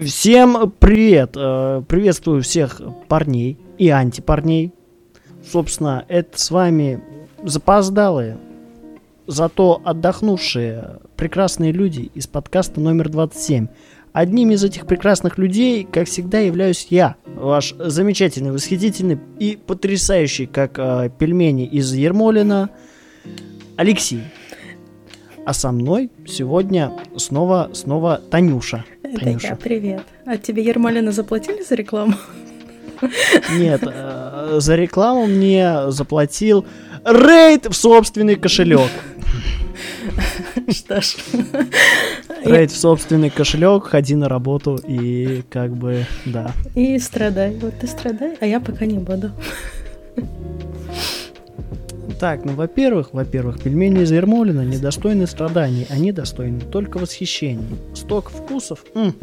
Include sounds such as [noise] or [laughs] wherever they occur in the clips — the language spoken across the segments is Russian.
Всем привет! Э, приветствую всех парней и антипарней. Собственно, это с вами запоздалые, зато отдохнувшие прекрасные люди из подкаста номер 27. Одним из этих прекрасных людей, как всегда, являюсь я, ваш замечательный, восхитительный и потрясающий, как э, пельмени из Ермолина, Алексей. А со мной сегодня снова, снова Танюша. Это Танюша. я, привет. А тебе Ермолина заплатили за рекламу? Нет, э, за рекламу мне заплатил рейд в собственный кошелек. Что ж. Рейд в собственный кошелек, ходи на работу и как бы, да. И страдай. Вот ты страдай, а я пока не буду. Так, ну, во-первых, во-первых, пельмени из Ермолина недостойны страданий, они достойны только восхищений. Сток вкусов м,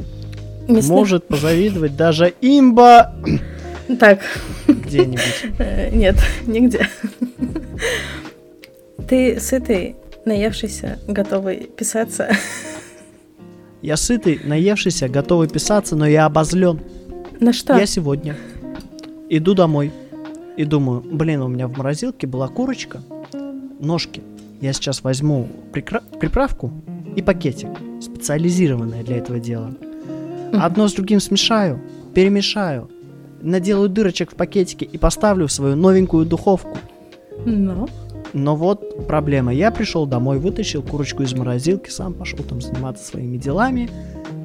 может позавидовать даже имба... Так. Где-нибудь. [laughs] Э, нет, нигде. Ты сытый, наевшийся, готовый писаться? Я сытый, наевшийся, готовый писаться, но я обозлен. На что? Я сегодня иду домой и думаю, блин, у меня в морозилке была курочка, ножки. Я сейчас возьму прикра- приправку и пакетик, специализированное для этого дела. Одно с другим смешаю, перемешаю, наделаю дырочек в пакетике и поставлю в свою новенькую духовку. Но? Но вот проблема. Я пришел домой, вытащил курочку из морозилки, сам пошел там заниматься своими делами.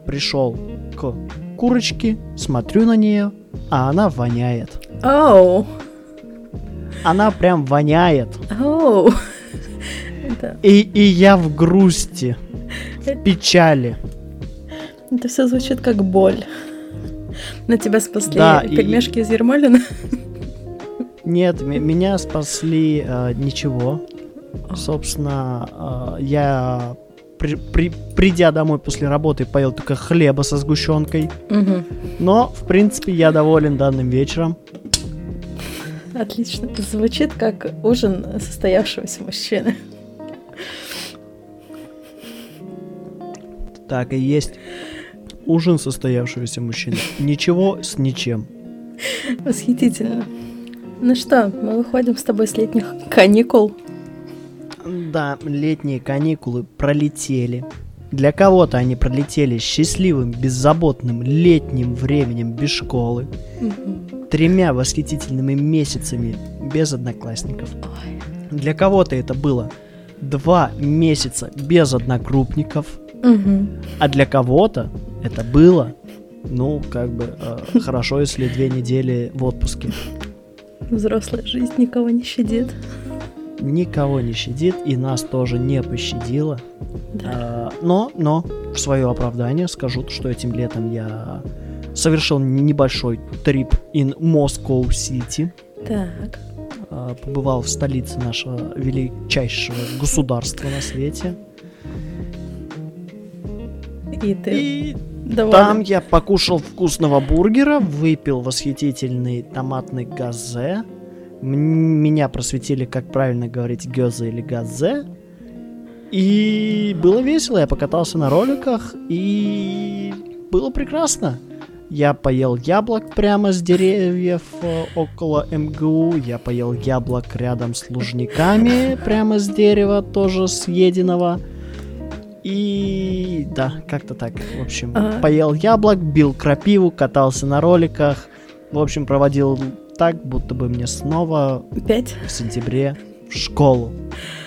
Пришел к курочке, смотрю на нее, а она воняет. Оу. Oh она прям воняет. Oh. И, и я в грусти, в печали. Это все звучит как боль. На тебя спасли да, пельмешки и... из Ермолина? Нет, меня спасли э, ничего. Собственно, э, я при, при, придя домой после работы, поел только хлеба со сгущенкой. Угу. Но, в принципе, я доволен данным вечером. Отлично. Звучит как ужин состоявшегося мужчины. Так и есть. Ужин состоявшегося мужчины. Ничего с ничем. Восхитительно. Ну что, мы выходим с тобой с летних каникул. Да, летние каникулы пролетели. Для кого-то они пролетели счастливым, беззаботным летним временем без школы. Угу тремя восхитительными месяцами без одноклассников. Для кого-то это было два месяца без одногруппников, угу. а для кого-то это было, ну, как бы, э, хорошо, если две недели в отпуске. Взрослая жизнь никого не щадит. Никого не щадит, и нас тоже не пощадила. Да. Э, но, но, в свое оправдание скажу, что этим летом я совершил небольшой трип in Moscow City. Так. А, побывал в столице нашего величайшего государства на свете. И ты И там я покушал вкусного бургера, выпил восхитительный томатный газе. Меня просветили, как правильно говорить, гёзе или газе. И было весело, я покатался на роликах, и было прекрасно. Я поел яблок прямо с деревьев э, около МГУ. Я поел яблок рядом с лужниками прямо с дерева, тоже съеденного. И да, как-то так. В общем, а... поел яблок, бил крапиву, катался на роликах. В общем, проводил так, будто бы мне снова Пять? в сентябре в школу.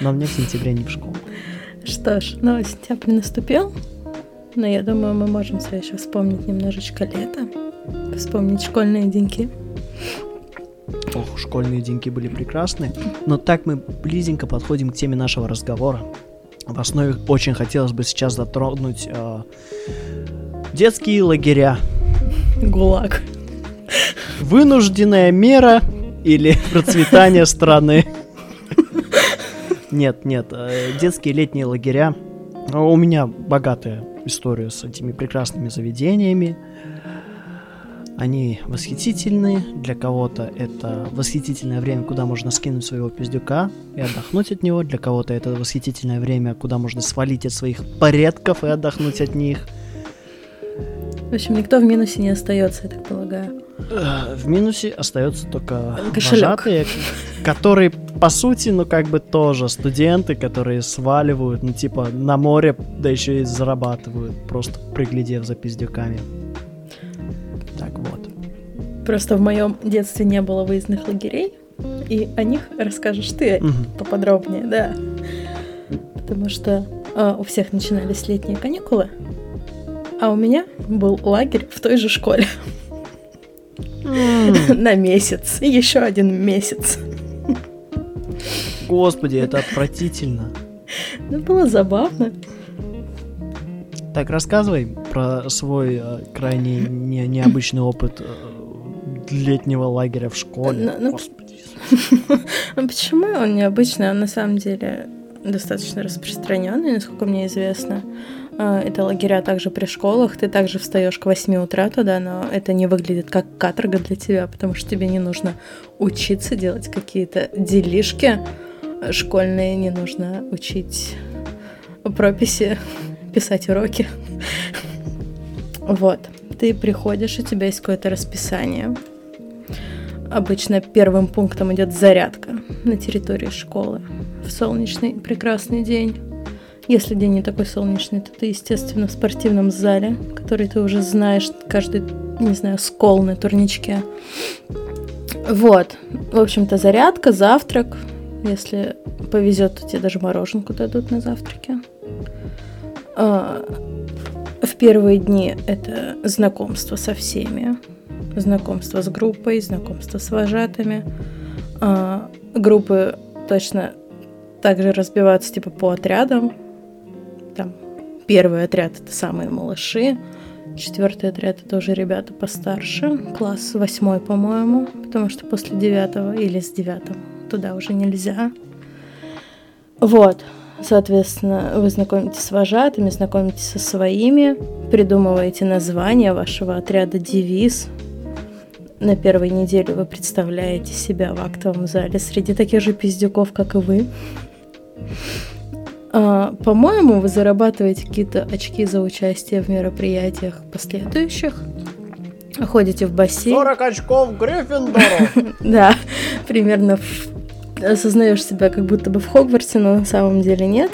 Но мне в сентябре не в школу. Что ж, ну, сентябрь наступил но я думаю, мы можем все еще вспомнить немножечко лето, вспомнить школьные деньки. Ох, школьные деньки были прекрасны. Но так мы близенько подходим к теме нашего разговора. В основе очень хотелось бы сейчас затронуть э, детские лагеря. ГУЛАГ. Вынужденная мера или [laughs] процветание страны. Нет, нет, э, детские летние лагеря. У меня богатая историю с этими прекрасными заведениями. Они восхитительны, для кого-то это восхитительное время, куда можно скинуть своего пиздюка и отдохнуть от него, для кого-то это восхитительное время, куда можно свалить от своих порядков и отдохнуть от них. В общем, никто в минусе не остается, я так полагаю. Э, В минусе остается только Кошелек. вожатые, которые, по сути, ну как бы тоже студенты, которые сваливают, ну типа на море, да еще и зарабатывают, просто приглядев за пиздюками. Так вот. Просто в моем детстве не было выездных лагерей, и о них расскажешь ты Мгм. поподробнее, да. Потому что а, у всех начинались летние каникулы, а у меня был лагерь в той же школе на месяц, еще один месяц. Господи, это отвратительно. Ну, было забавно. Так, рассказывай про свой э, крайне не- необычный опыт э, летнего лагеря в школе. Ну, ну, Господи. А [laughs] почему он необычный? Он на самом деле достаточно распространенный, насколько мне известно. А, Это лагеря также при школах. Ты также встаешь к 8 утра туда, но это не выглядит как каторга для тебя, потому что тебе не нужно учиться делать какие-то делишки школьные, не нужно учить прописи, [laughs] писать уроки. Вот. Ты приходишь, у тебя есть какое-то расписание. Обычно первым пунктом идет зарядка на территории школы в солнечный прекрасный день. Если день не такой солнечный, то ты, естественно, в спортивном зале, который ты уже знаешь, каждый, не знаю, скол на турничке. Вот. В общем-то, зарядка, завтрак. Если повезет, то тебе даже мороженку дадут на завтраке. А, В первые дни это знакомство со всеми, знакомство с группой, знакомство с вожатыми. А, группы точно также разбиваются типа по отрядам. Первый отряд это самые малыши, четвертый отряд это уже ребята постарше, класс восьмой, по-моему, потому что после девятого или с девятого туда уже нельзя. Вот. Соответственно, вы знакомитесь с вожатыми, знакомитесь со своими, придумываете название вашего отряда, девиз. На первой неделе вы представляете себя в актовом зале среди таких же пиздюков, как и вы. А, по-моему, вы зарабатываете какие-то очки за участие в мероприятиях последующих. Ходите в бассейн. 40 очков Гриффиндору! [laughs] Да, примерно осознаешь себя как будто бы в Хогвартсе, но на самом деле нет.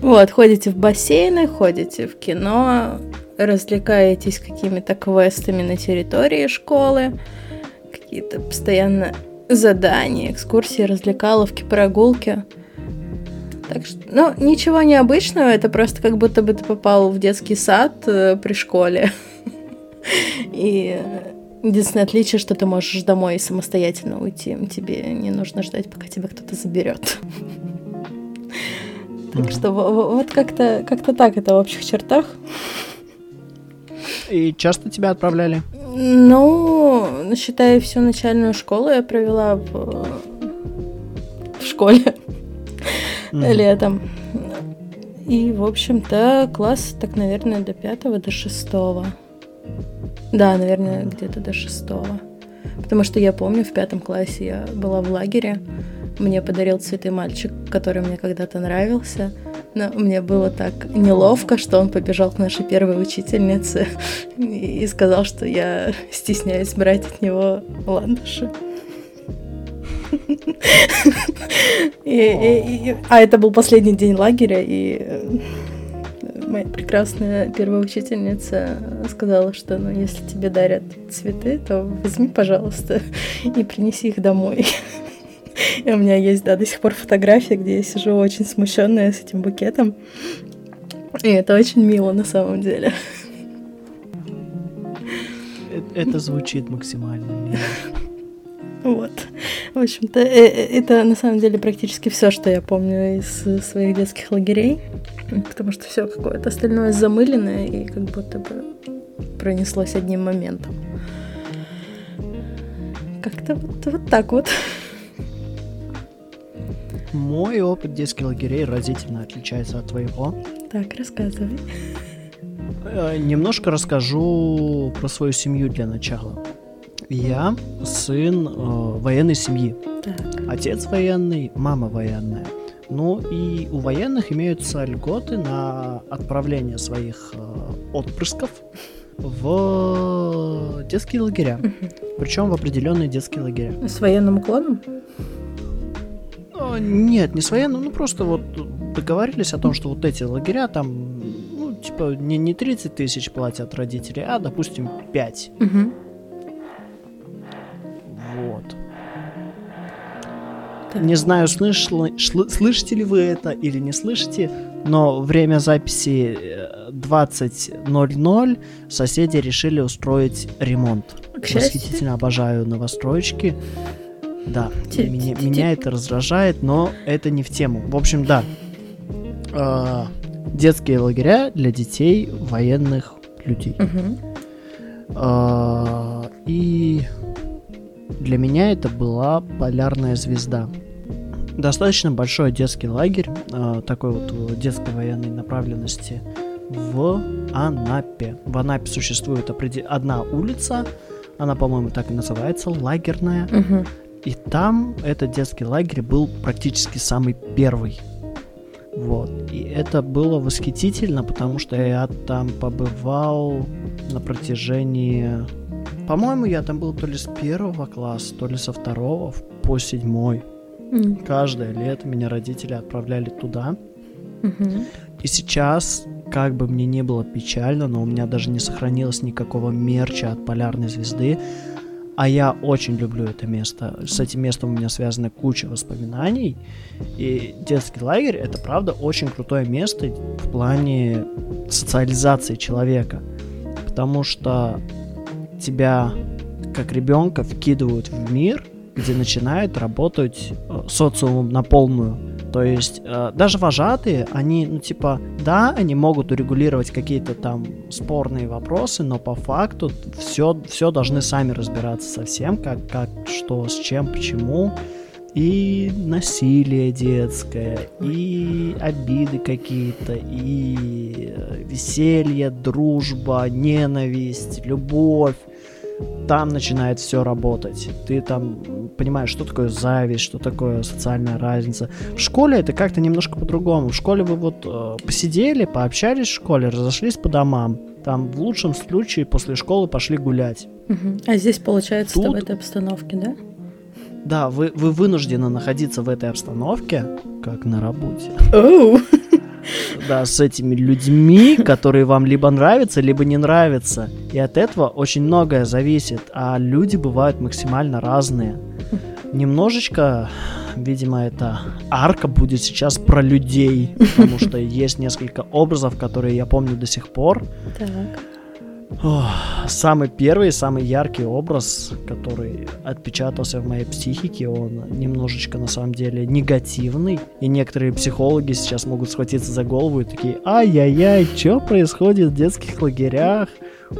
Вот, ходите в бассейны, ходите в кино, развлекаетесь какими-то квестами на территории школы, какие-то постоянно задания, экскурсии, развлекаловки, прогулки. Так что, ну, ничего необычного, это просто как будто бы ты попал в детский сад э, при школе. [laughs] И единственное отличие, что ты можешь домой самостоятельно уйти. Тебе не нужно ждать, пока тебя кто-то заберет. [laughs] Так что во- во- вот как-то как так это в общих чертах. И часто тебя отправляли? Ну, считая всю начальную школу, я провела в, в школе Летом. И, в общем-то, класс, так, наверное, до пятого, до шестого. Да, наверное, где-то до шестого. Потому что я помню, в пятом классе я была в лагере. Мне подарил цветы мальчик, который мне когда-то нравился. Но мне было так неловко, что он побежал к нашей первой учительнице [laughs] и сказал, что я стесняюсь брать от него ландыши. А это был последний день лагеря, и э, моя прекрасная первая учительница сказала, что ну, если тебе дарят цветы, то возьми, пожалуйста, и принеси их домой. И у меня есть, да, до сих пор фотография, где я сижу очень смущенная с этим букетом. И это очень мило на самом деле. Э- Это звучит максимально мило. Вот. В общем-то, э- э- это на самом деле практически все, что я помню из э, своих детских лагерей. Потому что все какое-то остальное замыленное и как будто бы пронеслось одним моментом. Как-то вот, вот так вот. Мой опыт детских лагерей разительно отличается от твоего. Так, рассказывай. Немножко расскажу про свою семью для начала. Я сын э, военной семьи. Так. Отец военный, мама военная. Ну и у военных имеются льготы на отправление своих э, отпрысков в детские лагеря. Причем в определенные детские лагеря. С военным уклоном? О, нет, не с военным, ну просто вот договорились о том, что вот эти лагеря там, ну, типа, не, не 30 тысяч платят родители, а, допустим, 5. Угу. Не знаю, слышали, шл- слышите ли вы это или не слышите, но время записи э, 20.00 соседи решили устроить ремонт. К. Восхитительно обожаю новостроечки. Да, Те- меня, меня это раздражает, но это не в тему. В общем, да. Э, детские лагеря для детей военных людей. Мгм. А, И для меня это была полярная звезда. Достаточно большой детский лагерь, а, такой вот детской военной направленности в Анапе. В Анапе существует одна улица, она, по-моему, так и называется, лагерная. Мгм. И там этот детский лагерь был практически самый первый. Вот. И это было восхитительно, потому что я там побывал на протяжении... По-моему, я там был то ли с первого класса, то ли со второго по седьмой. Каждое лето меня родители отправляли туда. И сейчас, как бы мне не было печально, но у меня даже не сохранилось никакого мерча от полярной звезды. А я очень люблю это место. С этим местом у меня связана куча воспоминаний. И детский лагерь это правда очень крутое место в плане социализации человека. Потому что тебя, как ребенка, вкидывают в мир, где начинает работать э, социум на полную. То есть э, даже вожатые, они, ну типа, да, они могут урегулировать какие-то там спорные вопросы, но по факту все, все должны сами разбираться со всем, как, как, что, с чем, почему. И насилие детское, и обиды какие-то, и э, веселье, дружба, ненависть, любовь. Там начинает все работать. Ты там понимаешь, что такое зависть, что такое социальная разница. В школе это как-то немножко по-другому. В школе вы вот э, посидели, пообщались в школе, разошлись по домам. Там в лучшем случае после школы пошли гулять. Мгм. А здесь, получается, ты в Тут- этой обстановке, да? Да, вы, вы вынуждены находиться в этой обстановке, как на работе. Оу! Да, с этими людьми, которые вам либо нравятся, либо не нравятся. И от этого очень многое зависит. А люди бывают максимально разные. Немножечко, видимо, эта арка будет сейчас про людей, потому что есть несколько образов, которые я помню до сих пор. Так. Ох, самый первый, самый яркий образ, который отпечатался в моей психике, он немножечко на самом деле негативный. И некоторые психологи сейчас могут схватиться за голову и такие, ай-яй-яй, что происходит в детских лагерях?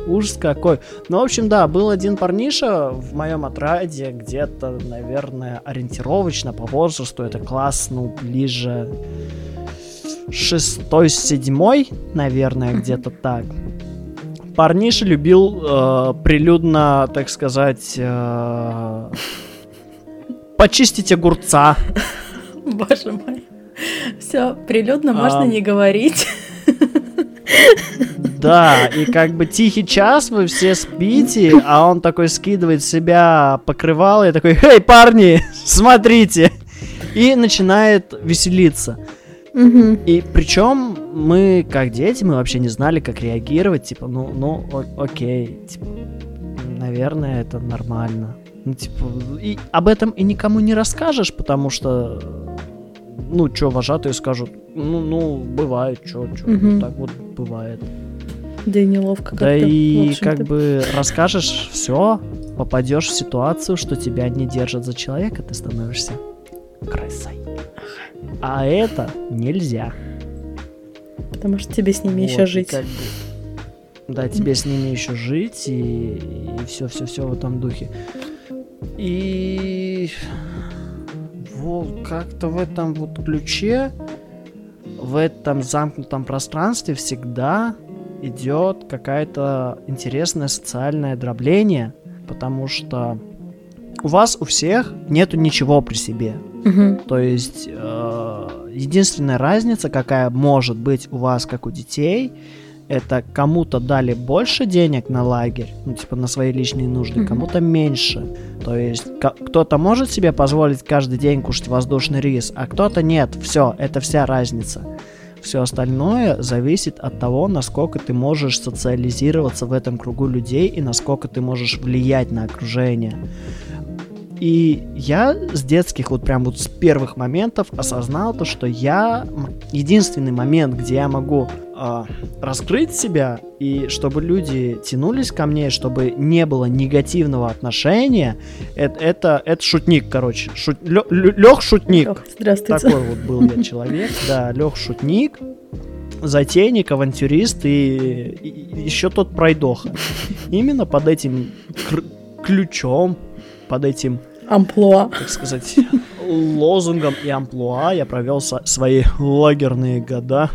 Ужас какой. Ну, в общем, да, был один парниша в моем отряде, где-то, наверное, ориентировочно по возрасту, это класс, ну, ближе шестой, седьмой, наверное, где-то так. Парниша любил э, прилюдно, так сказать, э, почистить огурца. [laughs] Боже мой. Все, прилюдно можно Ам. не говорить. [laughs] Да, и как бы тихий час, вы все спите, а он такой скидывает с себя покрывало и такой, «Эй, парни, смотрите!» И начинает веселиться. Мгм. И причем мы, как дети, мы вообще не знали, как реагировать. Типа, ну, ну, о- окей, типа, наверное, это нормально. Ну, типа, и об этом и никому не расскажешь, потому что, ну, что, вожатые скажут, ну, ну, бывает, что, что, Мгм. так вот бывает. Да и неловко как-то. Да и как бы расскажешь все, попадешь в ситуацию, что тебя не держат за человека, ты становишься крысой. А это нельзя. Потому что тебе с ними Вот, еще жить. как бы, да, тебе с ними еще жить и, все, все, все в этом духе. И вот как-то в этом вот ключе, в этом замкнутом пространстве всегда идет какая-то интересное социальное дробление, потому что у вас у всех нету ничего при себе. Мгм. То есть, э, единственная разница, какая может быть у вас, как у детей, это кому-то дали больше денег на лагерь, ну, типа на свои личные нужды, кому-то меньше. То есть кто-то может себе позволить каждый день кушать воздушный рис, а кто-то нет. Все, это вся разница. Все остальное зависит от того, насколько ты можешь социализироваться в этом кругу людей и насколько ты можешь влиять на окружение. И я с детских, вот прям вот с первых моментов осознал то, что я единственный момент, где я могу а, раскрыть себя и чтобы люди тянулись ко мне, чтобы не было негативного отношения, это, это, это шутник, короче. Шут, Лех шутник. Лёх, здравствуйте. Такой вот был я человек, [laughs] да, Лех Шутник, затейник, авантюрист и, еще тот пройдоха. Именно под этим кр- ключом, под этим, Амплуа. так сказать, лозунгом и амплуа я провел свои лагерные года.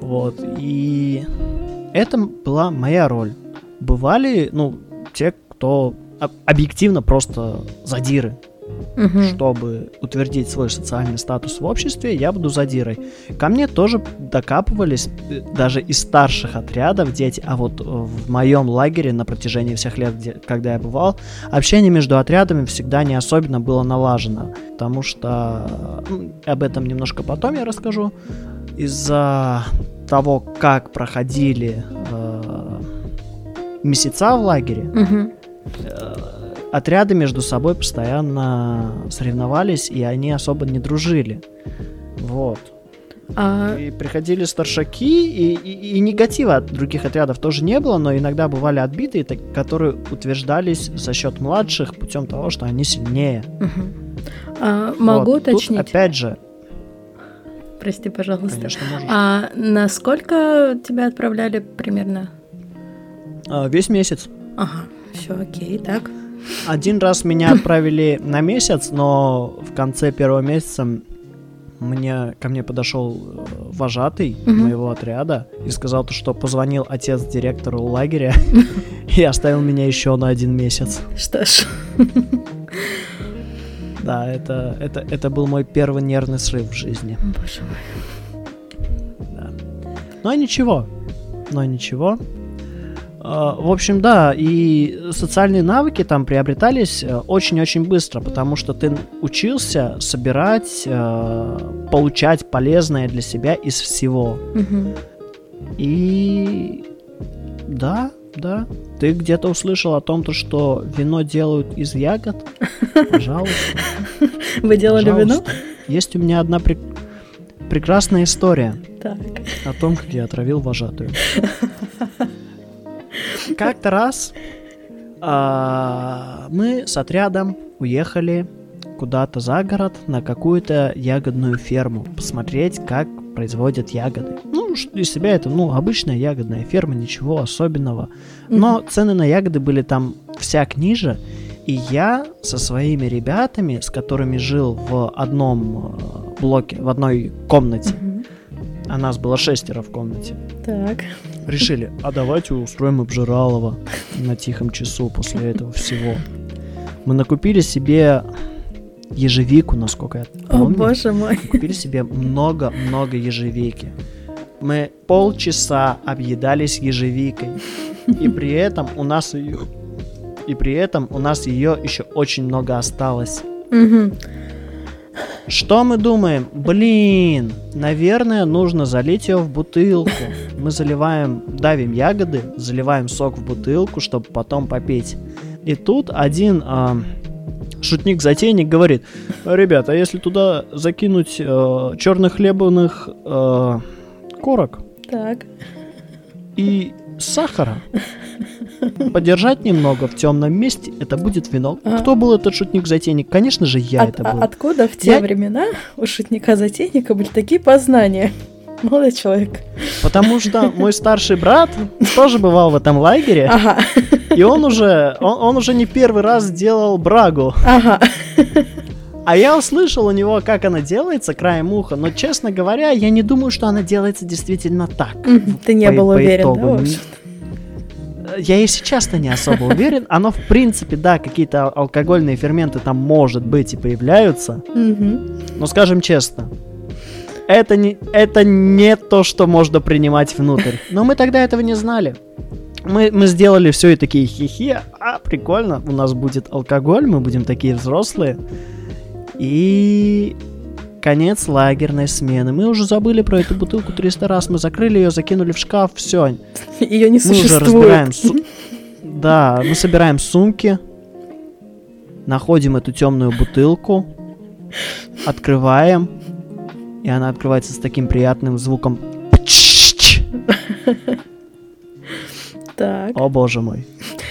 Вот, и это была моя роль. Бывали, ну, те, кто об- объективно просто задиры, Мгм. чтобы утвердить свой социальный статус в обществе, я буду задирой. Ко мне тоже докапывались э, даже из старших отрядов дети, а вот э, в моем лагере на протяжении всех лет, где- когда я бывал, общение между отрядами всегда не особенно было налажено, потому что м, об этом немножко потом я расскажу. Из-за того, как проходили э, месяца в лагере, Мгм. Отряды между собой постоянно соревновались, и они особо не дружили. Вот. А И приходили старшаки, и, и- и негатива от других отрядов тоже не было, но иногда бывали отбитые, так- которые утверждались за счет младших путем того, что они сильнее. мгм. А, могу Вот. Тут, уточнить? опять же, Прости, пожалуйста. конечно, можешь. А насколько тебя отправляли примерно? А, весь месяц. Ага, все окей, так. Один раз меня отправили на месяц, но в конце первого месяца мне, ко мне подошел э, вожатый Мгм. моего отряда и сказал, то, что позвонил отец директору лагеря [laughs] и оставил меня еще на один месяц. Что ж. Да, это, это, это был мой первый нервный срыв в жизни. Боже мой. Да. Но ничего. Но ничего. А, В общем, да, и социальные навыки там приобретались э, очень-очень быстро, потому что ты учился собирать, э, получать полезное для себя из всего. И да, да, ты где-то услышал о том, то, что вино делают из ягод. [laughs] Пожалуйста. Вы делали вино? Есть у меня одна прек- прекрасная история. О том, как я отравил вожатую. [laughs] Как-то раз а, мы с отрядом уехали куда-то за город на какую-то ягодную ферму посмотреть, как производят ягоды. Ну, из себя это, ну, обычная ягодная ферма, ничего особенного. Но цены на ягоды были там всяк ниже, и я со своими ребятами, с которыми жил в одном э, блоке, в одной комнате, Мгм. А нас было шестеро в комнате, Так. решили, а давайте устроим обжиралово на тихом часу после этого всего. Мы накупили себе ежевику, насколько я О, помню. боже мой. Купили себе много-много ежевики. Мы полчаса объедались ежевикой. И при этом у нас ее... И при этом у нас ее еще очень много осталось. Мгм. Что мы думаем? Блин, наверное, нужно залить ее в бутылку. Мы заливаем, давим ягоды, заливаем сок в бутылку, чтобы потом попить. И тут один а, шутник-затейник говорит, ребята, а если туда закинуть черных хлебных э, корок Так. и сахара, подержать немного в темном месте, это будет вино. А. Кто был этот шутник-затейник? Конечно же, я От- это а был. откуда в те Я- времена у шутника-затейника были такие познания? Молодой человек. Потому что мой старший брат тоже бывал в этом лагере, Ага, и он уже, он, он уже не первый раз делал брагу. ага. А я услышал у него, как она делается краем уха, но, честно говоря, я не думаю, что она делается действительно так. Ты не По- был по уверен, итогу. да, я и сейчас-то не особо уверен. Оно, в принципе, да, какие-то алкогольные ферменты там, может быть, и появляются. Но скажем честно, это не, это не то, что можно принимать внутрь. Но мы тогда этого не знали. Мы, мы сделали все и такие хихи, а прикольно, у нас будет алкоголь, мы будем такие взрослые. И конец лагерной смены. Мы уже забыли про эту бутылку 300 раз, мы закрыли ее, закинули в шкаф, все. Ее не Мы уже существует. разбираем су- Да, мы собираем сумки, находим эту темную бутылку, открываем, и она открывается с таким приятным звуком. Так. О боже мой.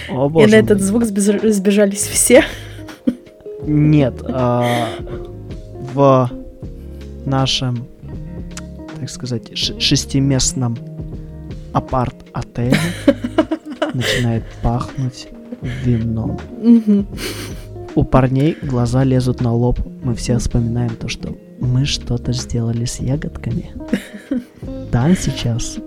О И боже на мой. этот звук сбеж- сбежались все. Нет, а, в нашем, так сказать, шестиместном апарт-отеле [laughs] начинает пахнуть вином. У парней глаза лезут на лоб. Мы все вспоминаем то, что мы что-то сделали с ягодками. [laughs] Там сейчас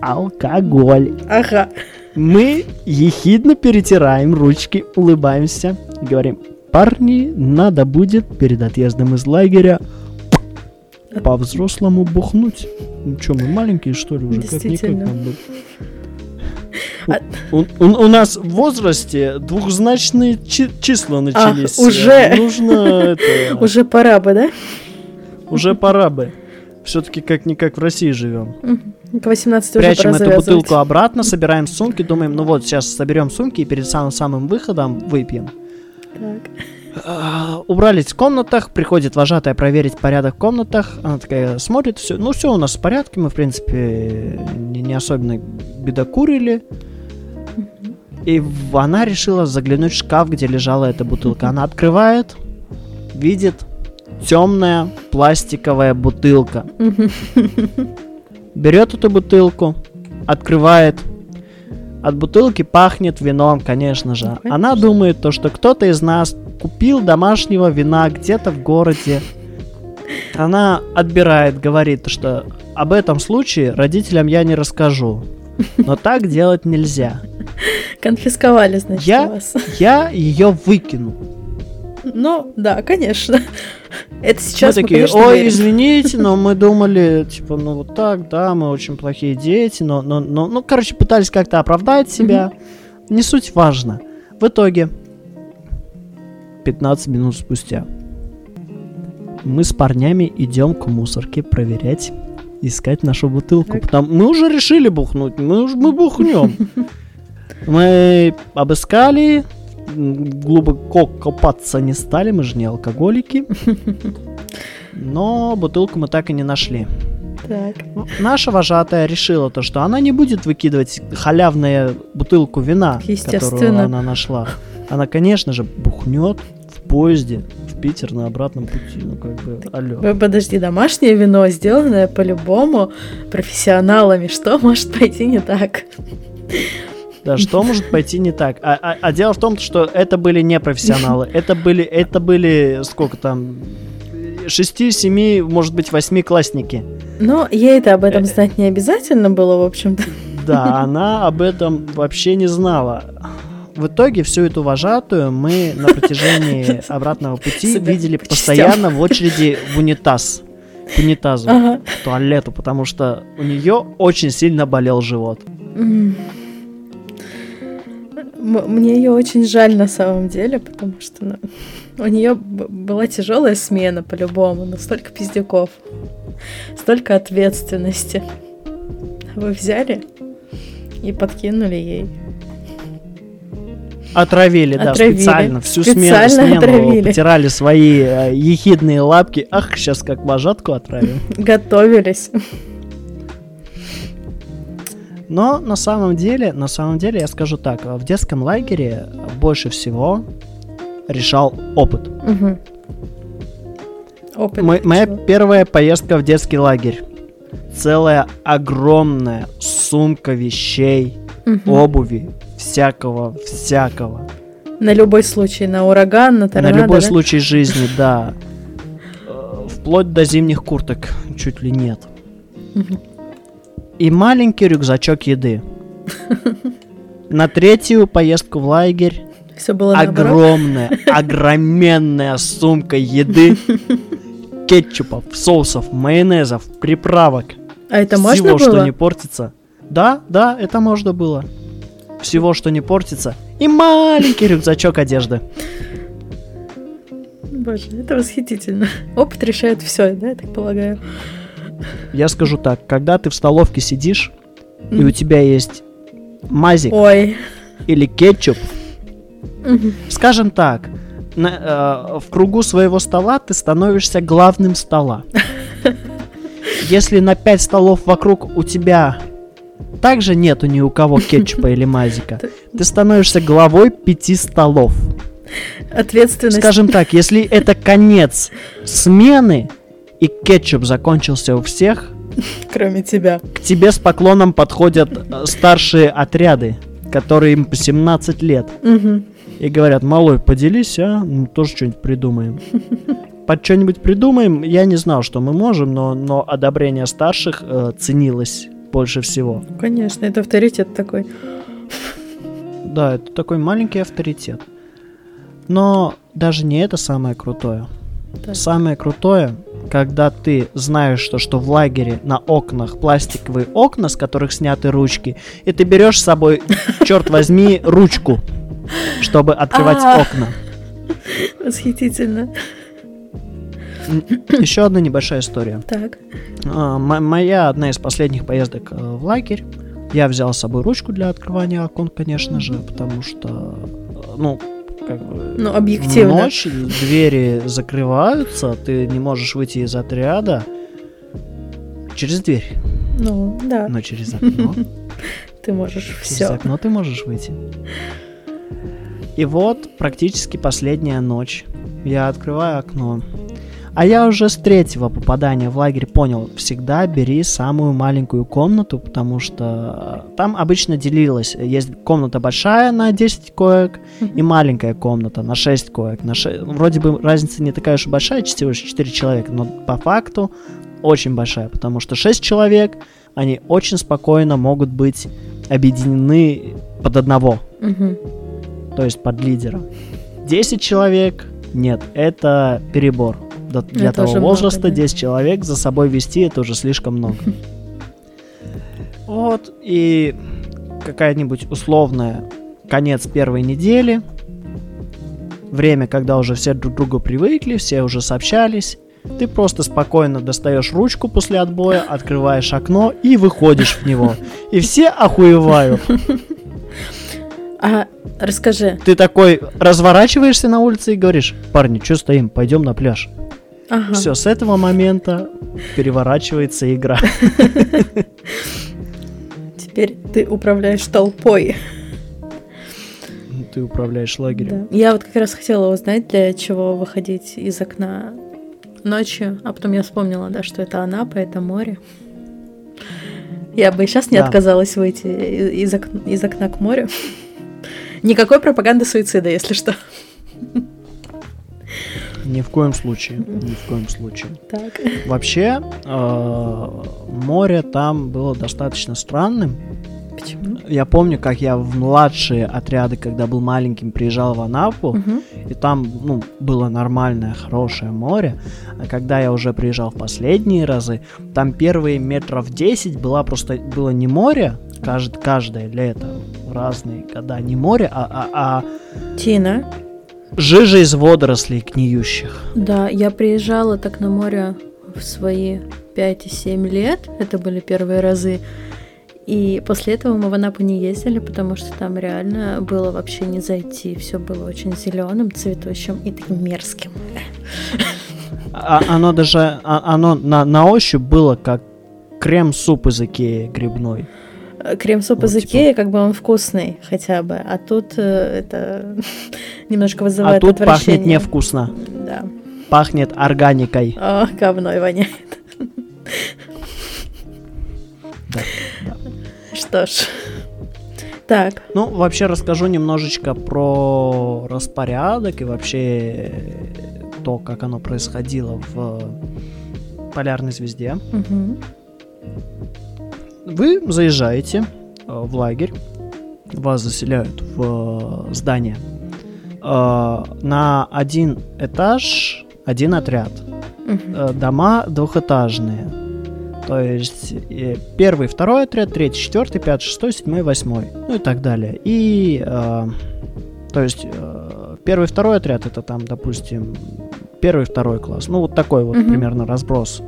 алкоголь. Ага. Мы ехидно перетираем ручки, улыбаемся и говорим, парни, надо будет перед отъездом из лагеря по-взрослому бухнуть. Ну что, мы маленькие, что ли, уже? Действительно. нам бы. А- У, у- у нас в возрасте двухзначные чи- числа начались. уже? Э, Нужно это... [laughs] Уже пора бы, да? Уже пора бы. Все-таки как-никак в России живем. К 18 уже Прячем пора эту бутылку обратно, собираем сумки, думаем, ну вот, сейчас соберем сумки и перед самым-самым выходом выпьем. Так. А, Убрались в комнатах, приходит вожатая проверить порядок в комнатах. Она такая смотрит, все, ну все у нас в порядке, мы в принципе не, не особенно бедокурили. И она решила заглянуть в шкаф, где лежала эта бутылка. Она открывает, видит темная пластиковая бутылка. [laughs] Берет эту бутылку, открывает. От бутылки пахнет вином, конечно же. Ну, Она думает то, что кто-то из нас купил домашнего вина где-то в городе. Она отбирает, говорит, что об этом случае родителям я не расскажу. Но так делать нельзя. Конфисковали, значит, Я- вас. Я ее выкину. Ну, да, конечно. Это сейчас мы мы, такие, конечно, ой, верим. извините, но [laughs] мы думали, типа, ну вот так, да, мы очень плохие дети, но, но, но, ну, короче, пытались как-то оправдать себя. Не суть важно. В итоге, 15 минут спустя, мы с парнями идем к мусорке проверять, искать нашу бутылку. Так. Потому мы уже решили бухнуть, мы, мы бухнем. [laughs] Мы обыскали, глубоко копаться не стали, мы же не алкоголики. [laughs] Но бутылку мы так и не нашли. Так. Наша вожатая решила то, что она не будет выкидывать халявную бутылку вина, которую она нашла. Она, конечно же, бухнет в поезде в Питер на обратном пути. Ну, как бы, алло. Подожди, домашнее вино, сделанное по-любому профессионалами. Что может пойти не так? Да, что может пойти не так? А, а- а дело в том, что это были не профессионалы. Это были, это были, сколько там, 6, 7, может быть, восьмиклассники. Но ей-то об этом знать не обязательно было, в общем-то. Да, она об этом вообще не знала. В итоге всю эту вожатую мы на протяжении [laughs] обратного пути видели постоянно в очереди в унитаз. К унитазу, Ага. к туалету, потому что у нее очень сильно болел живот. М. Мне ее очень жаль на самом деле, потому что ну, у нее была тяжелая смена по-любому, но столько пиздюков, столько ответственности. Вы взяли и подкинули ей. Отравили, да, Отравили. специально. Всю Специально смену, смену отравили. потирали свои э, ехидные лапки. Ах, сейчас как вожатку отравим. Готовились. Но на самом деле, на самом деле, я скажу так, в детском лагере больше всего решал опыт. Мгм. Опыт. Мо- моя первая поездка в детский лагерь. Целая огромная сумка вещей, Мгм. обуви, всякого, всякого. На любой случай, на ураган, на торнадо. На любой да? случай жизни, [laughs] да. Э, Вплоть до зимних курток чуть ли нет. Мгм. И маленький рюкзачок еды. [laughs] На третью поездку в лагерь Все было огромная, [laughs] огроменная сумка еды, кетчупов, соусов, майонезов, приправок. А это всего, можно что было? не портится. Да, да, это можно было. Всего, что не портится. И маленький рюкзачок одежды. Боже, это восхитительно. Опыт решает все, да, я так полагаю. Я скажу так, когда ты в столовке сидишь, и у тебя есть мазик Ой. или кетчуп, скажем так, на- э, в кругу своего стола ты становишься главным стола. [laughs] Если на пять столов вокруг у тебя также нету ни у кого [laughs] кетчупа или мазика, ты становишься главой пяти столов. Ответственность. Скажем так, если это конец смены и кетчуп закончился у всех, Кроме тебя. к тебе с поклоном подходят э, старшие отряды, которые им по 17 лет, и говорят, малой, поделись, а? Ну, тоже что-нибудь придумаем. Под что-нибудь придумаем, я не знал, что мы можем, но, но одобрение старших э, ценилось больше всего. Конечно, это авторитет такой. Да, это такой маленький авторитет. Но даже не это самое крутое. Так. Самое крутое, когда ты знаешь, что, что в лагере на окнах пластиковые окна, с которых сняты ручки, и ты берешь с собой, [laughs] черт возьми, ручку, чтобы открывать А. окна. [laughs] Восхитительно. Еще одна небольшая история. Так. А, моя одна из последних поездок э, в лагерь. Я взял с собой ручку для открывания окон, конечно же, потому что, э, ну, как бы... Ну, объективно. ночь двери закрываются, ты не можешь выйти из отряда через дверь, Ну, да, но через [laughs] окно. ты можешь Через все. окно ты можешь выйти. И вот практически последняя ночь. Я открываю окно. А я уже с третьего попадания в лагерь понял, всегда бери самую маленькую комнату, потому что э, там обычно делилось. Есть комната большая на 10 коек и маленькая комната на 6 коек. На ше- Вроде бы разница не такая уж и большая, всего лишь 4 человека, но по факту очень большая, потому что 6 человек, они очень спокойно могут быть объединены под одного, то есть под лидера. 10 человек, нет, это перебор. До- Для Это того уже много, возраста да. 10 человек за собой вести это уже слишком много. [laughs] Вот, и какая-нибудь условная конец первой недели, время, когда уже все друг к другу привыкли, все уже сообщались, ты просто спокойно достаешь ручку после отбоя, [laughs] открываешь окно и выходишь в него. [laughs] И все охуевают. А расскажи. Ты такой разворачиваешься на улице и говоришь, парни, что стоим, пойдем на пляж. Ага. Все, с этого момента переворачивается игра. [laughs] Теперь ты управляешь толпой. Ты управляешь лагерем. Да. Я вот как раз хотела узнать, для чего выходить из окна ночью, а потом я вспомнила, да, что это Анапа, это море. Я бы и сейчас не Да. отказалась выйти из, ок- из окна к морю. [laughs] Никакой пропаганды суицида, если что. Ни в коем случае. Ни в коем случае. Так. Вообще, э, море там было достаточно странным. Почему? Я помню, как я в младшие отряды, когда был маленьким, приезжал в Анапу, Мгм. и там, ну, было нормальное, хорошее море. А когда я уже приезжал в последние разы, там первые метров 10 была просто, было не море, кажд- каждое лето, разные года, не море, а, а, а Тина, жижа из водорослей гниющих. да, я приезжала так на море в свои 5 и 7 лет. Это были первые разы. И после этого мы в Анапу не ездили, потому что там реально было вообще не зайти. Все было очень зеленым, цветущим и таким мерзким. А- оно даже, а- оно на, на ощупь было как крем-суп из Икеи грибной. Э, Крем-суп из Вот, типа- Икеи, как бы он вкусный хотя бы, а тут э, это [laughs] немножко вызывает а тут пахнет невкусно. Да. Пахнет органикой. О, говной воняет. Да, да. Что ж. Так, Ну, вообще расскажу немножечко про распорядок и вообще э, то, как оно происходило в полярной звезде. мгм. Вы заезжаете э, в лагерь, вас заселяют в э, здание. Э, на один этаж один отряд. Э, дома двухэтажные. То есть первый, второй отряд, третий, четвертый, пятый, шестой, седьмой, восьмой. Ну и так далее. И то есть первый, второй отряд это там, допустим, первый, второй класс. Ну вот такой вот Мгм. примерно разброс.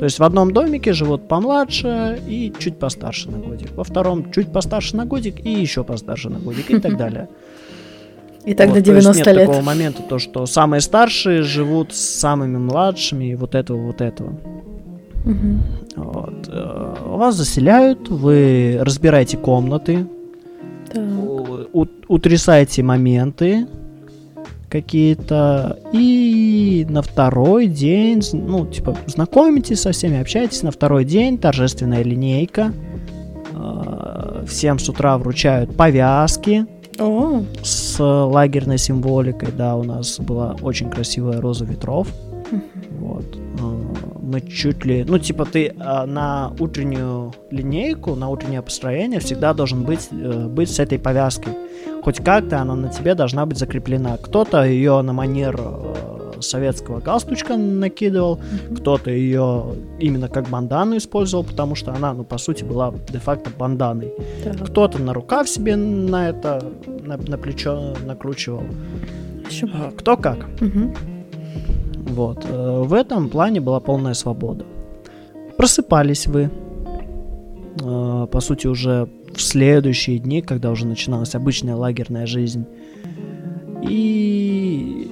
То есть в одном домике живут помладше и чуть постарше на годик. Во втором чуть постарше на годик и еще постарше на годик и так [laughs] далее. И так Вот, до то есть 90 нет лет. такого момента, то, что самые старшие живут с самыми младшими, и вот этого, вот этого. Мгм. Вот. э, Вас заселяют, вы разбираете комнаты, Так. у- у- утрясаете моменты какие-то, и на второй день, ну, типа, знакомитесь со всеми, общаетесь, на второй день торжественная линейка, э, всем с утра вручают повязки, О, с лагерной символикой, да, у нас была очень красивая роза ветров. Вот. Э, Мы чуть ли... Ну, типа, ты э, на утреннюю линейку, на утреннее построение всегда должен быть, э, быть с этой повязкой. Хоть как-то она на тебе должна быть закреплена. Кто-то ее на манер э, советского галстучка накидывал, кто-то ее именно как бандану использовал, потому что она, ну, по сути, была де-факто банданой. так. Кто-то на рукав себе на это, на, на плечо накручивал. Ещё- А, Кто как. Мгм. Вот. Э, В этом плане была полная свобода. Просыпались вы, э, по сути, уже в следующие дни, когда уже начиналась обычная лагерная жизнь. И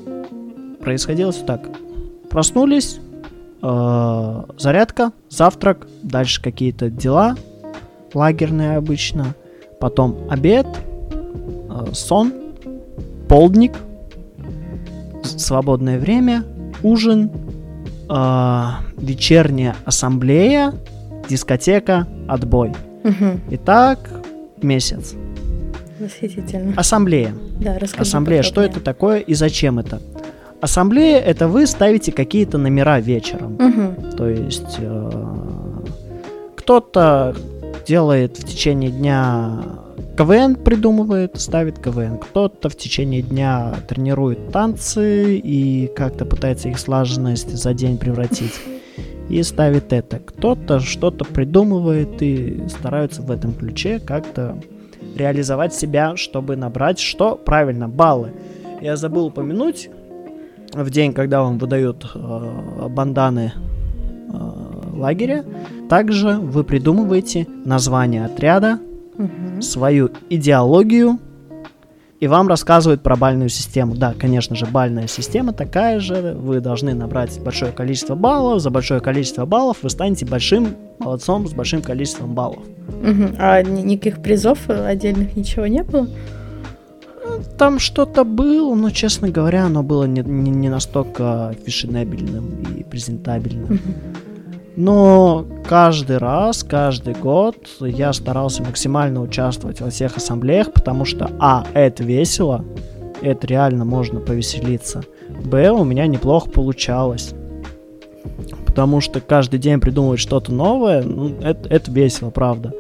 происходило все так. Проснулись, э, зарядка, завтрак, дальше какие-то дела лагерные обычно, потом обед, э, сон, полдник, свободное время, ужин, э, вечерняя ассамблея, дискотека, отбой. Мгм. Итак, месяц. Восхитительно. Ассамблея. Да, расскажи Ассамблея, что это такое и зачем это? Ассамблея это вы ставите какие-то номера вечером. Мгм. То есть э, кто-то делает в течение дня КВН придумывает, ставит КВН. Кто-то в течение дня тренирует танцы и как-то пытается их слаженность за день превратить. И ставит это. Кто-то что-то придумывает и стараются в этом ключе как-то реализовать себя, чтобы набрать что? Правильно, баллы. Я забыл упомянуть, в день, когда вам выдают э, банданы э, лагеря, также вы придумываете название отряда, Мгм. свою идеологию, и вам рассказывают про бальную систему. Да, конечно же, бальная система такая же. Вы должны набрать большое количество баллов. За большое количество баллов вы станете большим молодцом с большим количеством баллов. Мгм. А ни- никаких призов отдельных ничего не было? Там что-то было, но, честно говоря, оно было не, не- не настолько фешенебельным и презентабельным. Мгм. Но каждый раз, каждый год я старался максимально участвовать во всех ассамблеях, потому что, а, это весело, это реально можно повеселиться. Б, у меня неплохо получалось. Потому что каждый день придумывать что-то новое, ну, это, это весело, правда.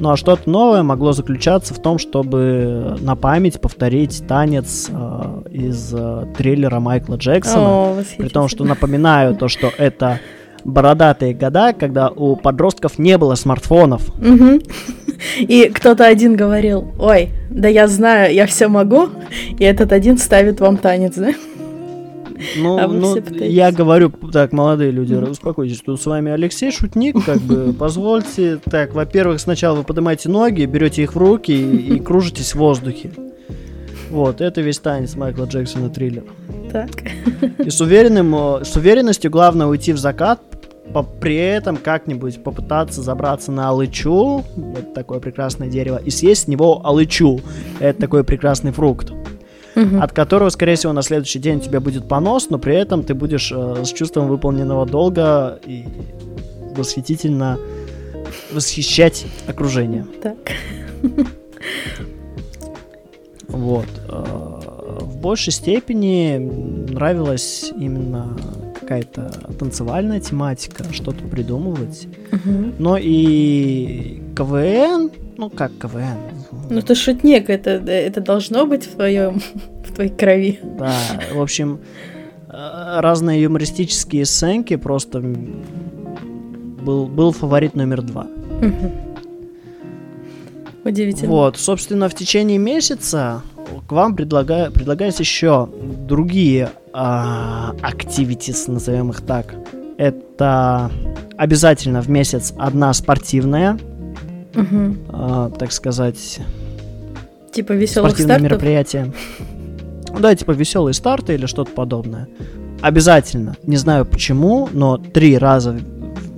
Ну а что-то новое могло заключаться в том, чтобы на память повторить танец э, из э, триллера Майкла Джексона. О, При том, что напоминаю то, что это бородатые года, когда у подростков не было смартфонов. Мгм. И кто-то один говорил, ой, да я знаю, я все могу, и этот один ставит вам танец, да? Ну, А ну, я говорю, так, молодые люди, Мгм. успокойтесь, тут с вами Алексей Шутник, как бы, [laughs] позвольте, так, во-первых, сначала вы поднимаете ноги, берете их в руки и, и [laughs] кружитесь в воздухе. Вот, это весь танец Майкла Джексона триллер. Так. И с, уверенным, с уверенностью главное уйти в закат, по- при этом как-нибудь попытаться забраться на алычу, это такое прекрасное дерево, и съесть с него алычу, это такой прекрасный фрукт, от которого, скорее всего, на следующий день тебе будет понос, но при этом ты будешь э, с чувством выполненного долга и восхитительно восхищать окружение. Так. Вот. э, В большей степени нравилась именно какая-то танцевальная тематика, что-то придумывать. Мгм. Но и КВН Ну, как КВН. Ну, ты шутник, это, это должно быть в твоем, [laughs] в твоей крови. Да, в общем, э, разные юмористические сценки просто был, был фаворит номер два. Удивительно. Вот, собственно, в течение месяца к вам предлагаю, предлагается еще другие activities, назовем их так. Это обязательно в месяц одна спортивная, а, так сказать, Типа веселых спортивное стартов. мероприятие. Да, типа веселые старты или что-то подобное. Обязательно. Не знаю почему, но три раза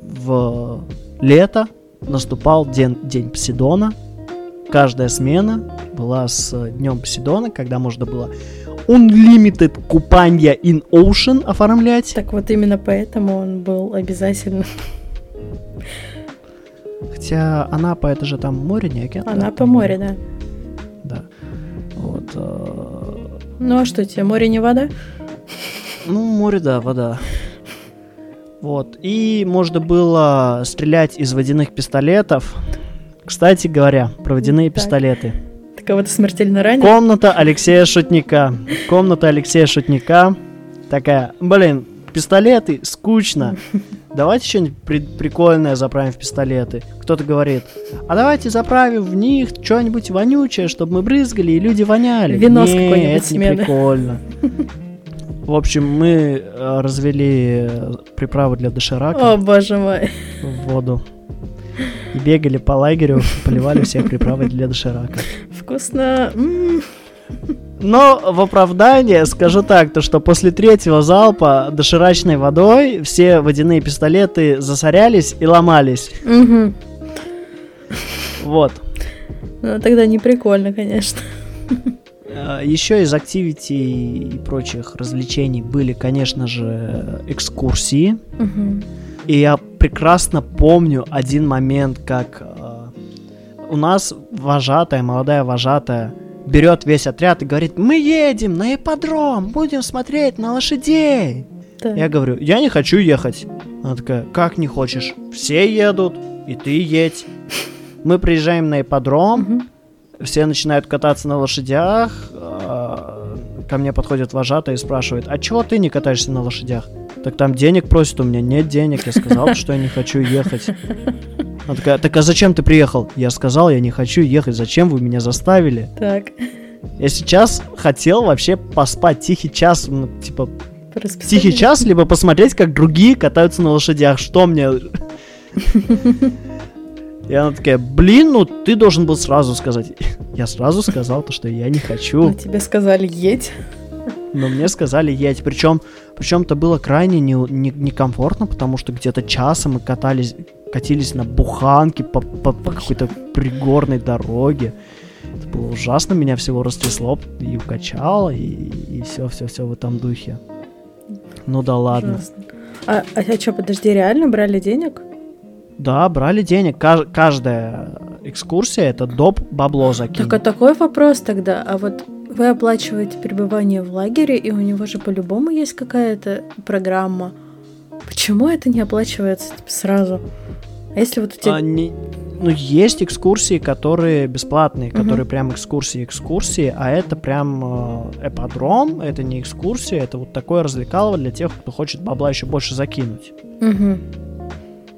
в, лето наступал день, день Посейдона. Каждая смена была с днем Посейдона, когда можно было Unlimited купанье in Ocean оформлять. Так вот именно поэтому он был обязательно. Хотя Анапа это же там море, не океан. Она да, по морю, да. Да. Вот. э, Ну а что тебе, море не вода? Ну, море, да, вода. Вот. И можно было стрелять из водяных пистолетов. Кстати говоря, про водяные Так. пистолеты. Кого-то смертельно ранил? Комната Алексея Шутника. Комната Алексея Шутника. Такая, блин, пистолеты, скучно. Давайте что-нибудь при- прикольное заправим в пистолеты. Кто-то говорит, а давайте заправим в них что-нибудь вонючее, чтобы мы брызгали и люди воняли. Вино с Не, какой-нибудь это не смены. прикольно. В общем, мы э, развели э, приправы для доширака О, боже мой. в воду. И бегали по лагерю, поливали всех приправой для доширака. Вкусно. Но в оправдание скажу так, то что после третьего залпа доширачной водой все водяные пистолеты засорялись и ломались. Мгм. Вот. Ну, тогда не прикольно, конечно. Еще из активити и прочих развлечений были, конечно же, экскурсии. Мгм. И я прекрасно помню один момент, как э, у нас вожатая, молодая вожатая, берет весь отряд и говорит, мы едем на ипподром, будем смотреть на лошадей. Так. Я говорю, я не хочу ехать. Она такая, как не хочешь? Все едут, и ты едь. Мы приезжаем на ипподром, все начинают кататься на лошадях. а, Ко мне подходит вожатая и спрашивает, а чего ты не катаешься на лошадях? Так там денег просят, у меня нет денег. Я сказал, [laughs] что я не хочу ехать. Она такая, так а зачем ты приехал? Я сказал, я не хочу ехать. Зачем вы меня заставили? Так. Я сейчас хотел вообще поспать тихий час, ну, типа тихий час, либо посмотреть, как другие катаются на лошадях. Что мне? И она такая, блин, ну ты должен был сразу сказать. Я сразу сказал то, что я не Ну, хочу. тебе сказали едь. Но мне сказали едь. Причем, причем это было крайне не- не- некомфортно, потому что где-то часом мы катались, катились на буханке по, по- по какой-то пригорной дороге. Это было ужасно, меня всего растрясло и укачало, и, все, все, все в этом духе. Ну да ладно. Ужасно. А, а, что, подожди, реально брали денег? Да, брали денег. Каж- каждая экскурсия это доп бабло закинь. Так а такой вопрос тогда. А вот вы оплачиваете пребывание в лагере, и у него же по-любому есть какая-то программа. Почему это не оплачивается типа, сразу? А если вот у тебя... А, не- ну, есть экскурсии, которые бесплатные, которые прям экскурсии, экскурсии, а это прям э, эподром, это не экскурсия, это вот такое развлекалово для тех, кто хочет бабла еще больше закинуть. Мгм.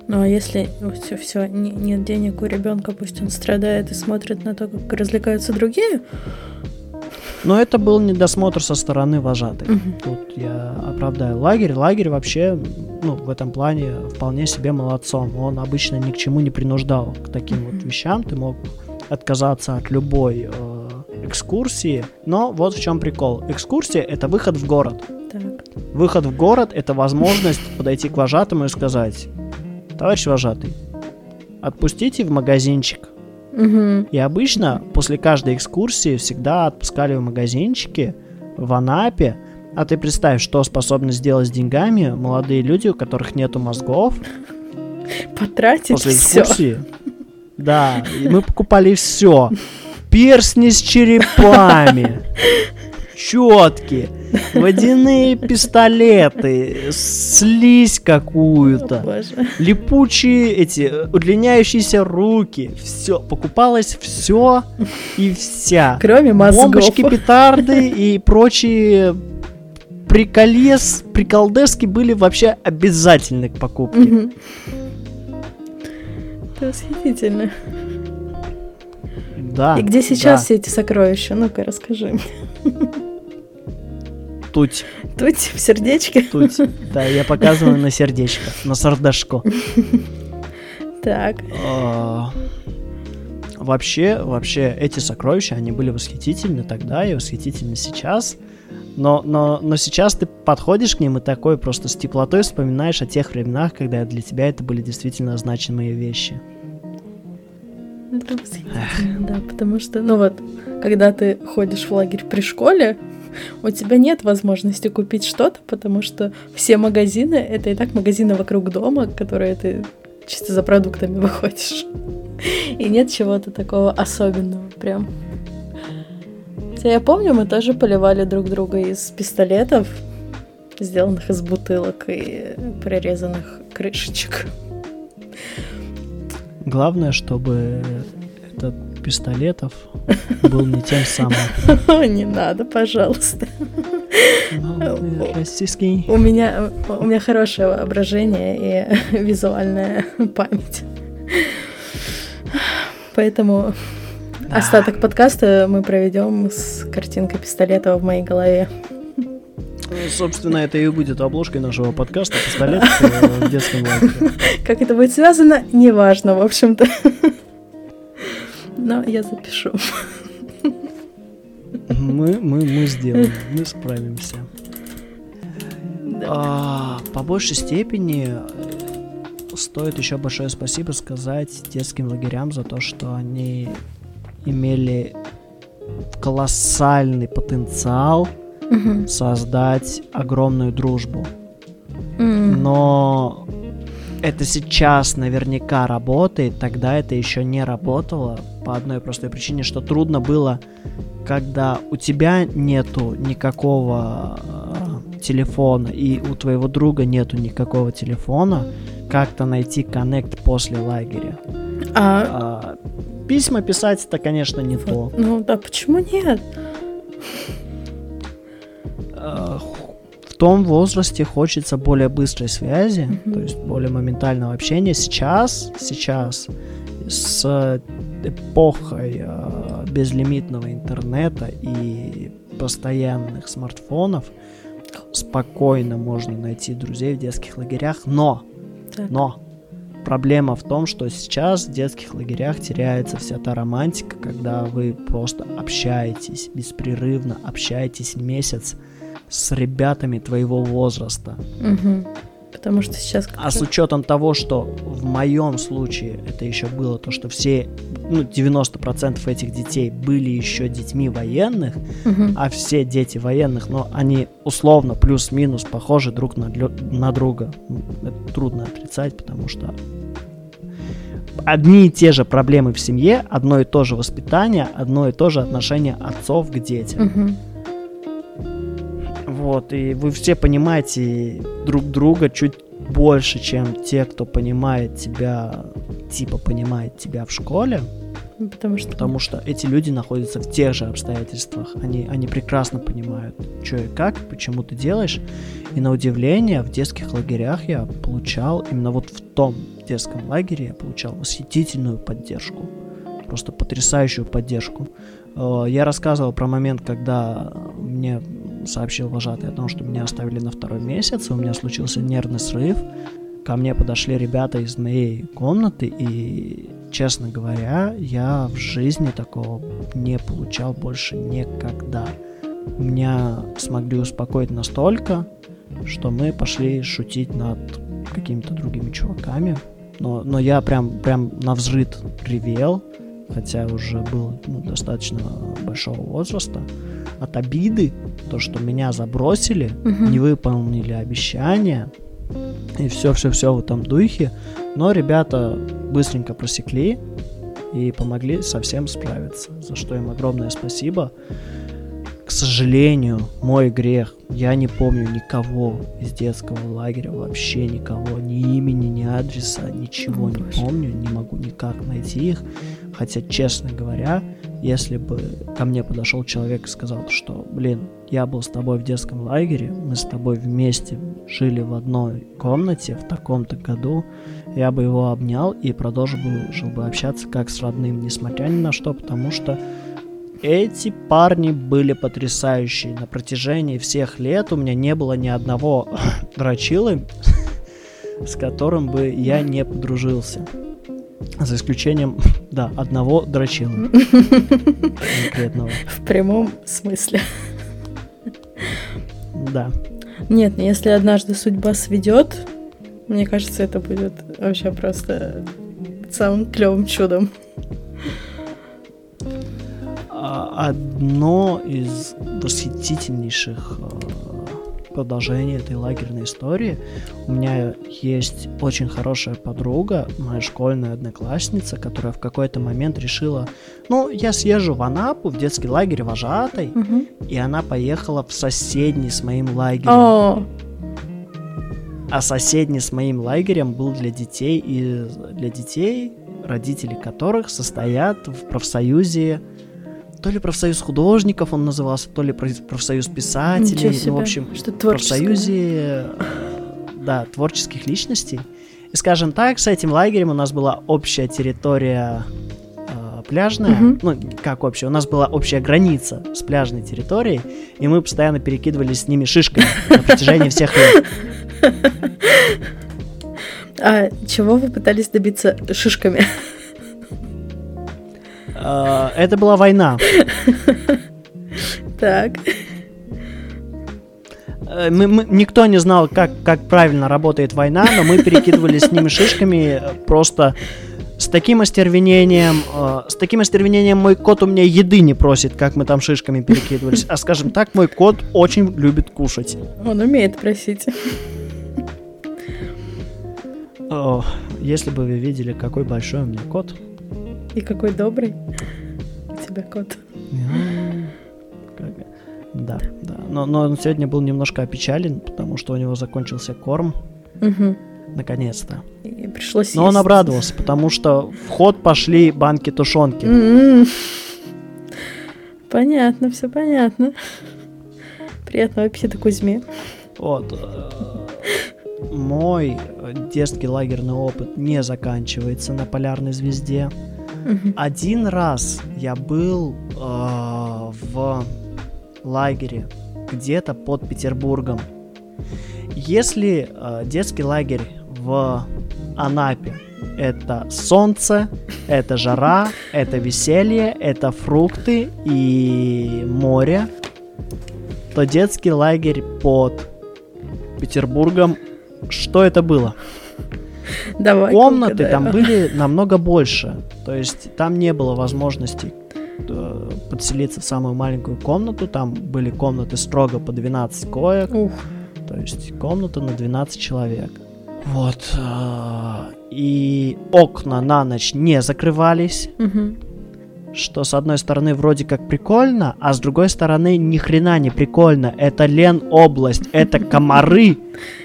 Ну а если все, все, нет денег у ребенка, пусть он страдает и смотрит на то, как развлекаются другие. Но это был недосмотр со стороны вожатой. Мгм. Тут я оправдаю лагерь. Лагерь вообще, ну, в этом плане вполне себе молодцом. Он обычно ни к чему не принуждал к таким вот Мгм. вещам. Ты мог отказаться от любой э, экскурсии. Но вот в чем прикол. Экскурсия — это выход в город. Так. Выход в город — это возможность подойти к вожатому и сказать, товарищ вожатый, отпустите в магазинчик. Мгм. И обычно после каждой экскурсии всегда отпускали в магазинчики в Анапе. А ты представь, что способны сделать с деньгами молодые люди, у которых нету мозгов Потратить после все. экскурсии. Да, и мы покупали все. Перстни с черепами. Щетки, водяные пистолеты, слизь какую-то, липучие эти удлиняющиеся руки. Все, покупалось все и вся. Кроме мозгов. Бомбочки, петарды и прочие приколес, приколдески были вообще обязательны к покупке. Это восхитительно. Да. И где сейчас да. все эти сокровища? Ну-ка, расскажи мне. Тут. Тут в сердечке? Тут. Да, я показываю на сердечко, на сардашко. Так. А, вообще, вообще, эти сокровища, они были восхитительны тогда и восхитительны сейчас. Но, но, но сейчас ты подходишь к ним и такой просто с теплотой вспоминаешь о тех временах, когда для тебя это были действительно значимые вещи. Это восхитительно, да, потому что, ну вот, когда ты ходишь в лагерь при школе, у тебя нет возможности купить что-то, потому что все магазины — это и так магазины вокруг дома, которые ты чисто за продуктами [laughs] выходишь. И нет чего-то такого особенного прям. Хотя я помню, мы тоже поливали друг друга из пистолетов, сделанных из бутылок и прорезанных крышечек. Главное, чтобы этот пистолетов был не тем самым. [laughs] Не надо, пожалуйста. Ну, российский. У меня, у меня хорошее воображение и [laughs] визуальная память. Поэтому остаток подкаста мы проведем с картинкой пистолета в моей голове. Ну, собственно, это и будет обложкой нашего подкаста «Пистолет в [laughs] детском лагере». Как это будет связано, неважно, в общем-то. Но я запишу. Мы, мы, мы сделаем, мы справимся. А, по большей степени э, стоит еще большое спасибо сказать детским лагерям за то, что они имели колоссальный потенциал Мгм. создать огромную дружбу. Но это сейчас наверняка работает, тогда это еще не работало по одной простой причине, что трудно было, когда у тебя нету никакого э, телефона и у твоего друга нету никакого телефона, как-то найти коннект после лагеря. А, А, письма писать это, конечно, не то. ну да, почему нет? Э, в том возрасте хочется более быстрой связи, Мгм. то есть более моментального общения. Сейчас, сейчас с эпохой э, безлимитного интернета и постоянных смартфонов спокойно можно найти друзей в детских лагерях, но, Так. но проблема в том, что сейчас в детских лагерях теряется вся та романтика, когда вы просто общаетесь, беспрерывно общаетесь месяц с ребятами твоего возраста. Мгм. Потому что сейчас... А с учетом того, что в моем случае это еще было то, что все, ну, 90% этих детей были еще детьми военных, Мгм. а все дети военных, но они условно плюс-минус похожи друг на, на друга. Это трудно отрицать, потому что одни и те же проблемы в семье, одно и то же воспитание, одно и то же отношение отцов к детям. Мгм. Вот, и вы все понимаете друг друга чуть больше, чем те, кто понимает тебя, типа понимает тебя в школе, Потому что... потому что эти люди находятся в тех же обстоятельствах. Они, они прекрасно понимают, что и как, почему ты делаешь. И на удивление, в детских лагерях я получал, именно вот в том детском лагере я получал восхитительную поддержку. Просто потрясающую поддержку. Э, Я рассказывал про момент, когда мне сообщил вожатый о том, что меня оставили на второй месяц, у меня случился нервный срыв. Ко мне подошли ребята из моей комнаты, и, честно говоря, я в жизни такого не получал больше никогда. Меня смогли успокоить настолько, что мы пошли шутить над какими-то другими чуваками. Но, но я прям, прям на взрыд ревел, хотя уже был ну, достаточно большого возраста. От обиды, то, что меня забросили, Мгм. не выполнили обещания, и все-все-все в этом духе. Но ребята быстренько просекли и помогли совсем справиться, за что им огромное спасибо. к сожалению, мой грех. Я не помню никого из детского лагеря, вообще никого, ни имени, ни адреса, ничего О, не помню, не могу никак найти их. Хотя, честно говоря, если бы ко мне подошел человек и сказал, что, блин, я был с тобой в детском лагере, мы с тобой вместе жили в одной комнате в таком-то году, я бы его обнял и продолжил бы, жил бы общаться как с родным, несмотря ни на что, потому что эти парни были потрясающие. На протяжении всех лет у меня не было ни одного [laughs] дрочилы, [laughs] с которым бы я не подружился. За исключением, [laughs] да, одного дрочила [laughs] конкретного. В прямом смысле. Да. Нет, ну если однажды судьба сведет, мне кажется, это будет вообще просто самым клевым чудом. А, Одно из восхитительнейших продолжений этой лагерной истории. У меня есть очень хорошая подруга, моя школьная одноклассница, которая в какой-то момент решила, ну, я съезжу в Анапу, в детский лагерь вожатой, Мгм. и она поехала в соседний с моим лагерем. О, А соседний с моим лагерем был для детей и для детей, родители которых состоят в профсоюзе, то ли профсоюз художников он назывался, то ли проф- профсоюз писателей, ну, в общем, что профсоюзе, э, да, творческих личностей. И, скажем так, с этим лагерем у нас была общая территория э, пляжная, Мгм. ну, как общая, у нас была общая граница с пляжной территорией, и мы постоянно перекидывались с ними шишками на протяжении всех лет. [laughs] А чего вы пытались добиться шишками? Э, Это была война. Так. Э, мы- мы- никто не знал, как, как правильно работает война, но мы перекидывались с ними шишками э, просто с таким остервенением. э, с таким остервенением мой кот у меня еды не просит, как мы там шишками перекидывались. А скажем так, мой кот очень любит кушать. Он умеет просить. О, если бы вы видели, какой большой у меня кот. И какой добрый у тебя кот. Да, да. Но, но он сегодня был немножко опечален, потому что у него закончился корм. Мгм. Наконец-то. И пришлось Но он есть. обрадовался, потому что в ход пошли банки тушенки. М-м. Понятно, все понятно. Приятного аппетита Кузьме. Вот. Мой детский лагерный опыт не заканчивается на полярной звезде. Один раз я был э, в лагере где-то под Петербургом. Если э, детский лагерь в Анапе это солнце, это жара, это веселье, это фрукты и море, то детский лагерь под Петербургом, что это было? Давай. Комнаты там были намного больше. То есть там не было возможности э, подселиться в самую маленькую комнату. Там были комнаты строго по 12 коек. Ух. То есть комната на 12 человек. Вот. э, И окна на ночь не закрывались. Мгм. Что с одной стороны вроде как прикольно, а с другой стороны ни хрена не прикольно. Это Лен область, это комары, [laughs]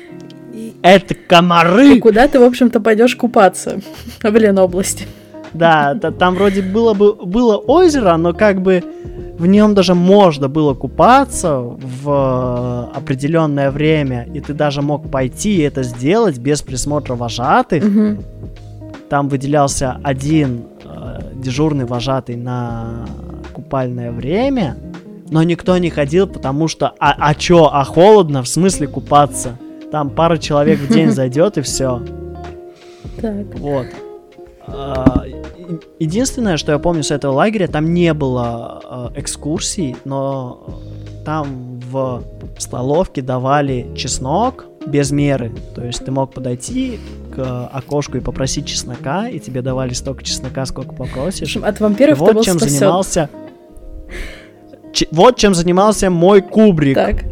это комары. И куда ты, в общем-то, пойдешь купаться [laughs] в Ленобласти? Да, та- там вроде было бы было озеро, но как бы в нем даже можно было купаться в э, определенное время, и ты даже мог пойти и это сделать без присмотра вожатых. Мгм. Там выделялся один э, дежурный вожатый на купальное время, но никто не ходил, потому что а, а чё, а холодно, в смысле купаться? Там пара человек в день [laughs] зайдет и все. Так. Вот. А, Единственное, что я помню с этого лагеря, там не было а, экскурсий, но там в столовке давали чеснок без меры. То есть ты мог подойти к окошку и попросить чеснока, и тебе давали столько чеснока, сколько попросишь. от вампиров ты вот был чем спасен. занимался. Ч- вот чем занимался мой кубрик. Так.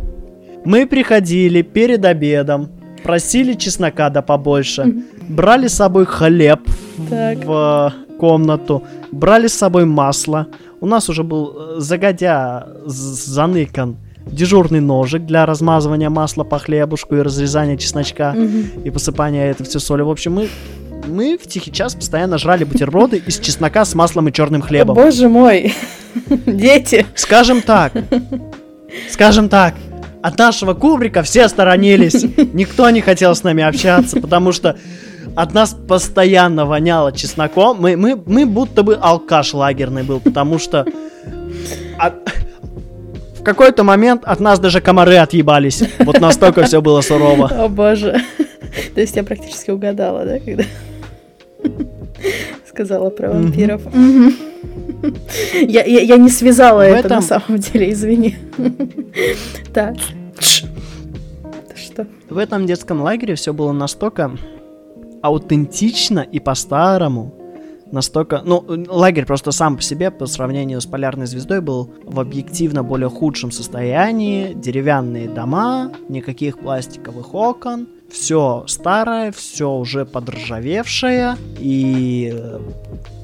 Мы приходили перед обедом, просили чеснока да побольше, брали с собой хлеб в- Так. в э, комнату, брали с собой масло, У нас уже был э, загодя заныкан дежурный ножик для размазывания масла по хлебушку и разрезания чесночка Мгм. и посыпания это все соли. В общем, мы мы в тихий час постоянно жрали бутерброды из чеснока с маслом и черным хлебом. боже мой, [laughs] дети. Скажем так, скажем так, от нашего кубрика все сторонились. [laughs] Никто не хотел с нами общаться, потому что от нас постоянно воняло чесноком. Мы, мы, мы будто бы алкаш лагерный был, потому что от- в какой-то момент от нас даже комары отъебались. Вот настолько все было сурово. О боже. [laughs] То есть я практически угадала, да, когда сказала про вампиров. [laughs] Я, я, я не связала В это на самом деле, извини. [laughs] Так. Что? В этом детском лагере все было настолько аутентично и по-старому. Настолько... Ну, лагерь просто сам по себе, по сравнению с полярной звездой, был в объективно более худшем состоянии. Деревянные дома, никаких пластиковых окон. Все старое, все уже подржавевшее. И э,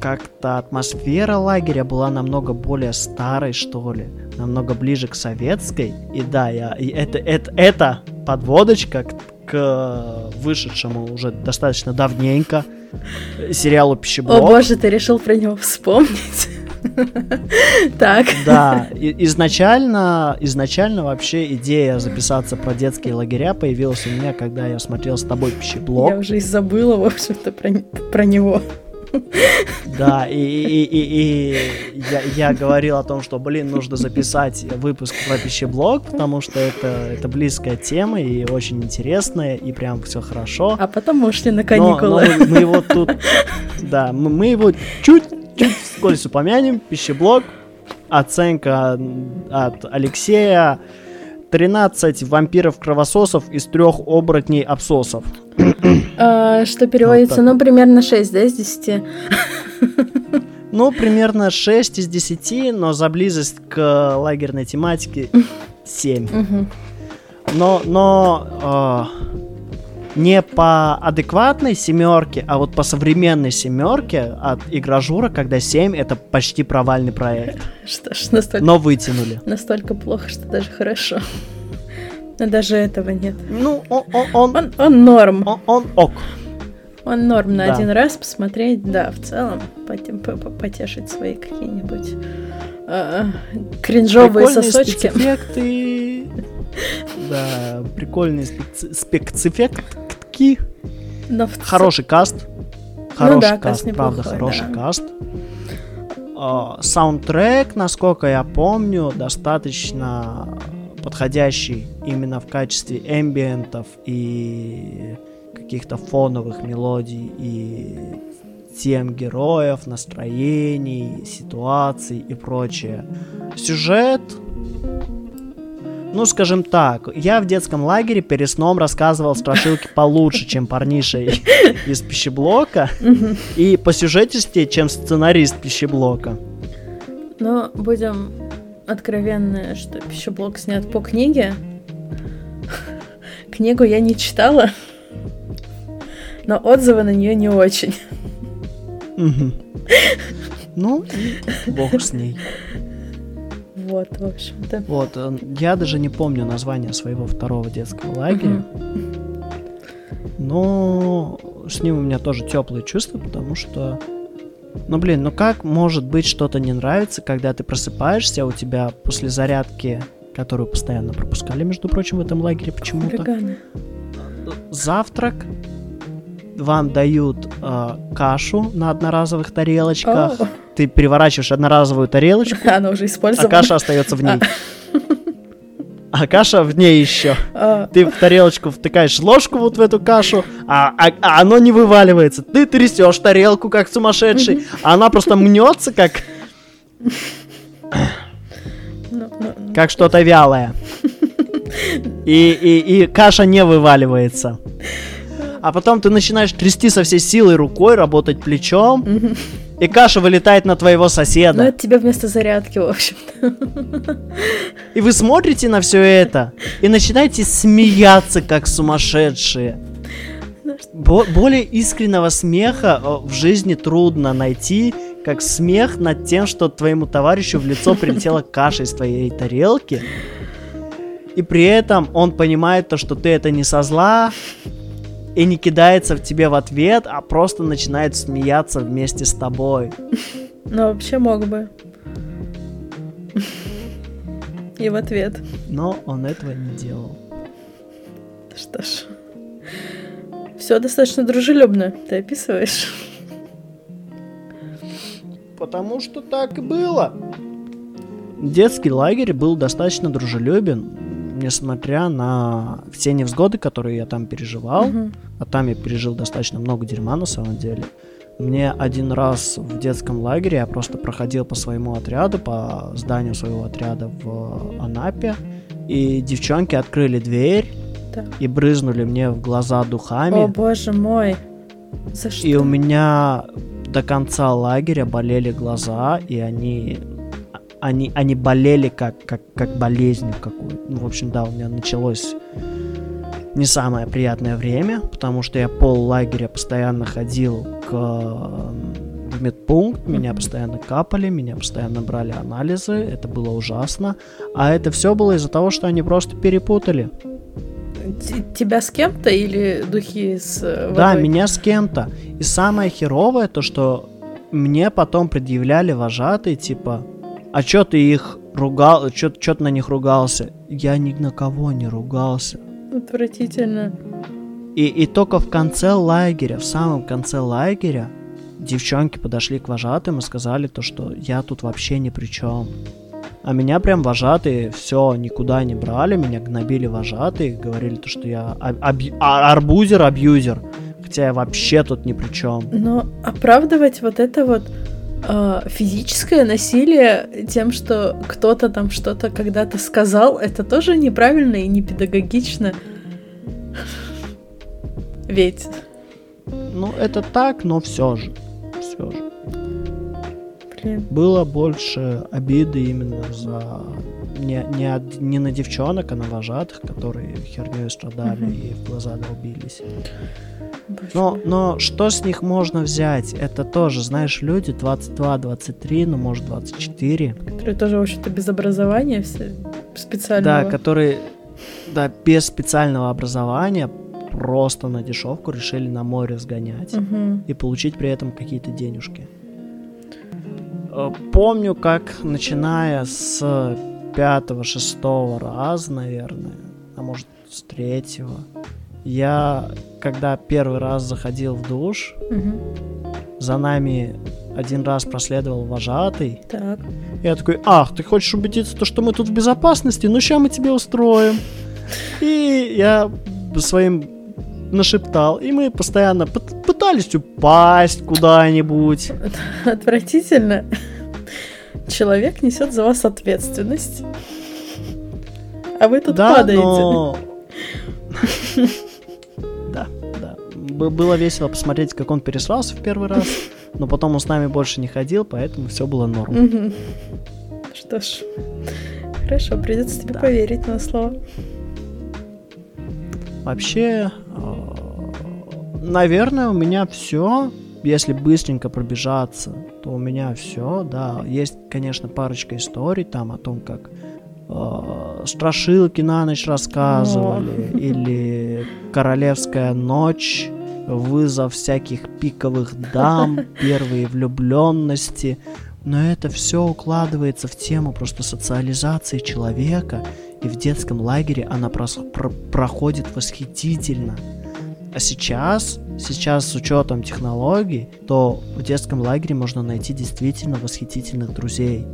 как-то атмосфера лагеря была намного более старой, что ли. Намного ближе к советской. И да, я, и это, это, это подводочка к, к вышедшему уже достаточно давненько сериалу О «Пищеблок». боже, ты решил про него вспомнить. [laughs] Так. Да, изначально, изначально вообще идея записаться про детские лагеря появилась у меня, когда я смотрел с тобой пищеблок. Я уже и забыла, в общем-то, про, про него. Да, и, и- и- и я, я говорил о том, что, блин, нужно записать выпуск про пищеблок, потому что это, это близкая тема и очень интересная, и прям все хорошо. А потом мы ушли на Но- каникулы. но мы, мы его тут, да, мы, мы его чуть-чуть вскользь упомянем. Пищеблок, оценка от Алексея. 13 вампиров-кровососов из трех оборотней-абсосов. А, что переводится, так. ну, примерно 6, да, из 10? Ну, примерно 6 из 10, но за близость к лагерной тематике [laughs] 7. Мгм. Но, но э, не по адекватной семерке, а вот по современной семерке от игражура, когда 7 это почти провальный проект. [laughs] Что ж, настолько, Но вытянули. настолько плохо, что даже хорошо. Но даже этого нет. Ну, он, он, он, Он, он норм. он- он ок. Он норм на Да. один раз посмотреть, да, в целом, поте- по- по- потешить свои какие-нибудь а, кринжовые Прикольные сосочки. спецэффекты. Да, прикольные специ- спецэффектки. Хороший каст. Хороший каст, правда, хороший каст. А, Саундтрек, насколько я помню, достаточно подходящий именно в качестве эмбиентов и каких-то фоновых мелодий и тем героев, настроений, ситуаций и прочее. Сюжет, ну, скажем так, я в детском лагере перед сном рассказывал страшилки получше, чем парниша и- из пищеблока, и по сюжетистее, чем сценарист пищеблока. Но будем откровенны, что пищеблок снят по книге. Книгу я не читала, но отзывы на нее не очень. Ну, бог с ней. Вот, в общем-то. Вот, э, я даже не помню название своего второго детского лагеря, но с ним у меня тоже теплые чувства, потому что, ну блин, ну как может быть что-то не нравится, когда ты просыпаешься, а у тебя после зарядки, которую постоянно пропускали, между прочим, в этом лагере почему-то, завтрак, вам дают э, кашу на одноразовых тарелочках, О, ты переворачиваешь одноразовую тарелочку, Она уже а использована. каша остается в ней. А каша в ней еще. А, Ты в тарелочку втыкаешь ложку вот в эту кашу, а, а- а оно не вываливается. Ты трясешь тарелку как сумасшедший, а она просто мнется как, ну, ну, как что-то вялое. И, и, и каша не вываливается. А потом ты начинаешь трясти со всей силой рукой, работать плечом. И каша вылетает на твоего Ну, соседа. это тебе вместо зарядки, в общем-то. И вы смотрите на все это и начинаете смеяться как сумасшедшие. Бо- более искреннего смеха э, в жизни трудно найти, как смех над тем, что твоему товарищу в лицо прилетела каша из твоей тарелки. И при этом он понимает то, что ты это не со зла, и не кидается в тебе в ответ, а просто начинает смеяться вместе с тобой. [laughs] Ну, вообще мог бы. И в ответ. Но он этого не делал. Что ж. Все достаточно дружелюбно, ты описываешь. Потому что так и было. Детский лагерь был достаточно дружелюбен, несмотря на все невзгоды, которые я там переживал. Угу. А там я пережил достаточно много дерьма на самом деле. Мне один раз в детском лагере я просто проходил по своему отряду, по зданию своего отряда в Анапе, и девчонки открыли дверь да. и брызнули мне в глаза духами. О боже мой! За что? И у меня до конца лагеря болели глаза, и они они, они болели как, как, как болезнью какую-то. Ну, в общем, да, у меня началось не самое приятное время, потому что я пол лагеря постоянно ходил к, в медпункт, меня постоянно капали, меня постоянно брали анализы, это было ужасно. А это все было из-за того, что они просто перепутали. Тебя с кем-то или духи с э, водой? Да, меня с кем-то. И самое херовое то, что мне потом предъявляли вожатые, типа, а чё ты их ругал, чё, чё ты на них ругался? Я ни на кого не ругался. Отвратительно. И, и только в конце лагеря, в самом конце лагеря, девчонки подошли к вожатым и сказали то, что я тут вообще ни при чем. А меня прям вожатые все никуда не брали, меня гнобили вожатые, говорили то, что я арбузер, абьюзер, хотя я вообще тут ни при чем. Но оправдывать вот это вот э, физическое насилие тем, что кто-то там что-то когда-то сказал, это тоже неправильно и не педагогично. Ведь. Ну, это так, но все же. Все же. Блин. Было больше обиды именно за не, не, не на девчонок, а на вожатых, которые херней страдали угу. и в глаза долбились. Но, но что с них можно взять? Это тоже, знаешь, люди 22, 23, ну, может, 24. Которые тоже, в общем-то, без образования все специального. Да, которые, да, без специального образования просто на дешевку решили на море сгонять угу. и получить при этом какие-то денежки. Э, помню, как начиная с пятого-шестого раза, наверное, а может с третьего, я, когда первый раз заходил в душ, угу. за нами один раз проследовал вожатый. Так. Я такой, ах, ты хочешь убедиться, то, что мы тут в безопасности? Ну, сейчас мы тебе устроим. И я своим нашептал, и мы постоянно пытались упасть куда-нибудь. [laughs] Отвратительно. Человек несет за вас ответственность. А вы тут да, падаете. Но... было весело посмотреть, как он пересрался в первый раз, но потом он с нами больше не ходил, поэтому все было норм. Что ж, хорошо, придется тебе поверить на слово. Вообще, э, наверное, у меня все. Если быстренько пробежаться, то у меня все, да. Есть, конечно, парочка историй там о том, как э, страшилки на ночь рассказывали, [laughs] или королевская ночь вызов всяких пиковых дам, [laughs] первые влюбленности. Но это все укладывается в тему просто социализации человека, и в детском лагере она прос- про- проходит восхитительно. А сейчас, сейчас с учетом технологий, то в детском лагере можно найти действительно восхитительных друзей.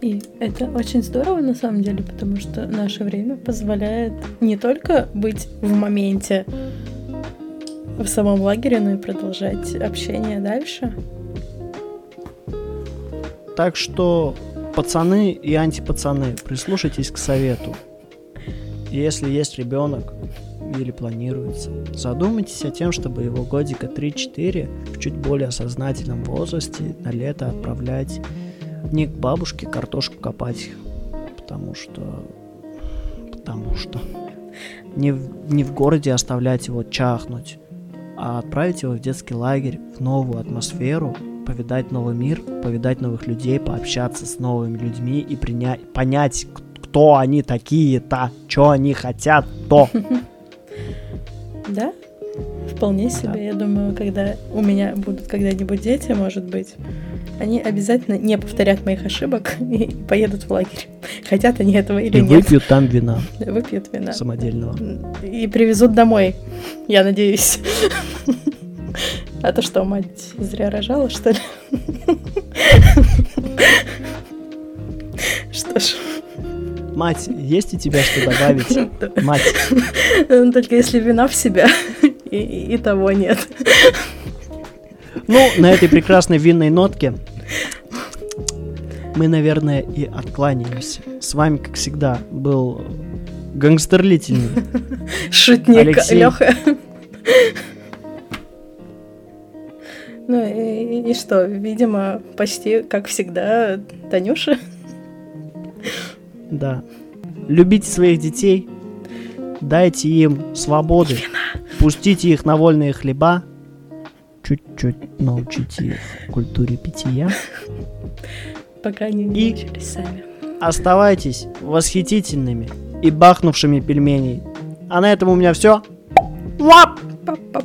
И это очень здорово на самом деле, потому что наше время позволяет не только быть в моменте в самом лагере, но и продолжать общение дальше. Так что, пацаны и антипацаны, прислушайтесь к совету. Если есть ребенок или планируется, задумайтесь о тем, чтобы его годика 3-4 в чуть более сознательном возрасте на лето отправлять не к бабушке картошку копать, потому что... Потому что... Не в, не в городе оставлять его чахнуть, а отправить его в детский лагерь, в новую атмосферу, повидать новый мир, повидать новых людей, пообщаться с новыми людьми и принять, понять, кто они такие-то, что они хотят, то. Да? Вполне себе, да. я думаю, когда у меня будут когда-нибудь дети, может быть, они обязательно не повторят моих ошибок [laughs] и поедут в лагерь. Хотят они этого или и нет. выпьют там вина. [laughs] Выпьют вина. Самодельного. И привезут домой, я надеюсь. [laughs] А то что, мать зря рожала, что ли? Что ж. Мать, есть у тебя что добавить? [laughs] Мать. Ну, только если вина в себя, и, и того нет. Ну, на этой прекрасной винной нотке мы, наверное, и откланяемся. С вами, как всегда, был гангстерлительный шутник Леха. Ну и, и что, видимо, почти как всегда, Танюша. Да. Любите своих детей, дайте им свободы, пустите их на вольные хлеба, чуть-чуть научите их культуре питья. Пока они не и научились сами. Оставайтесь восхитительными и бахнувшими пельменей. А на этом у меня все. Лап! Пап-пап.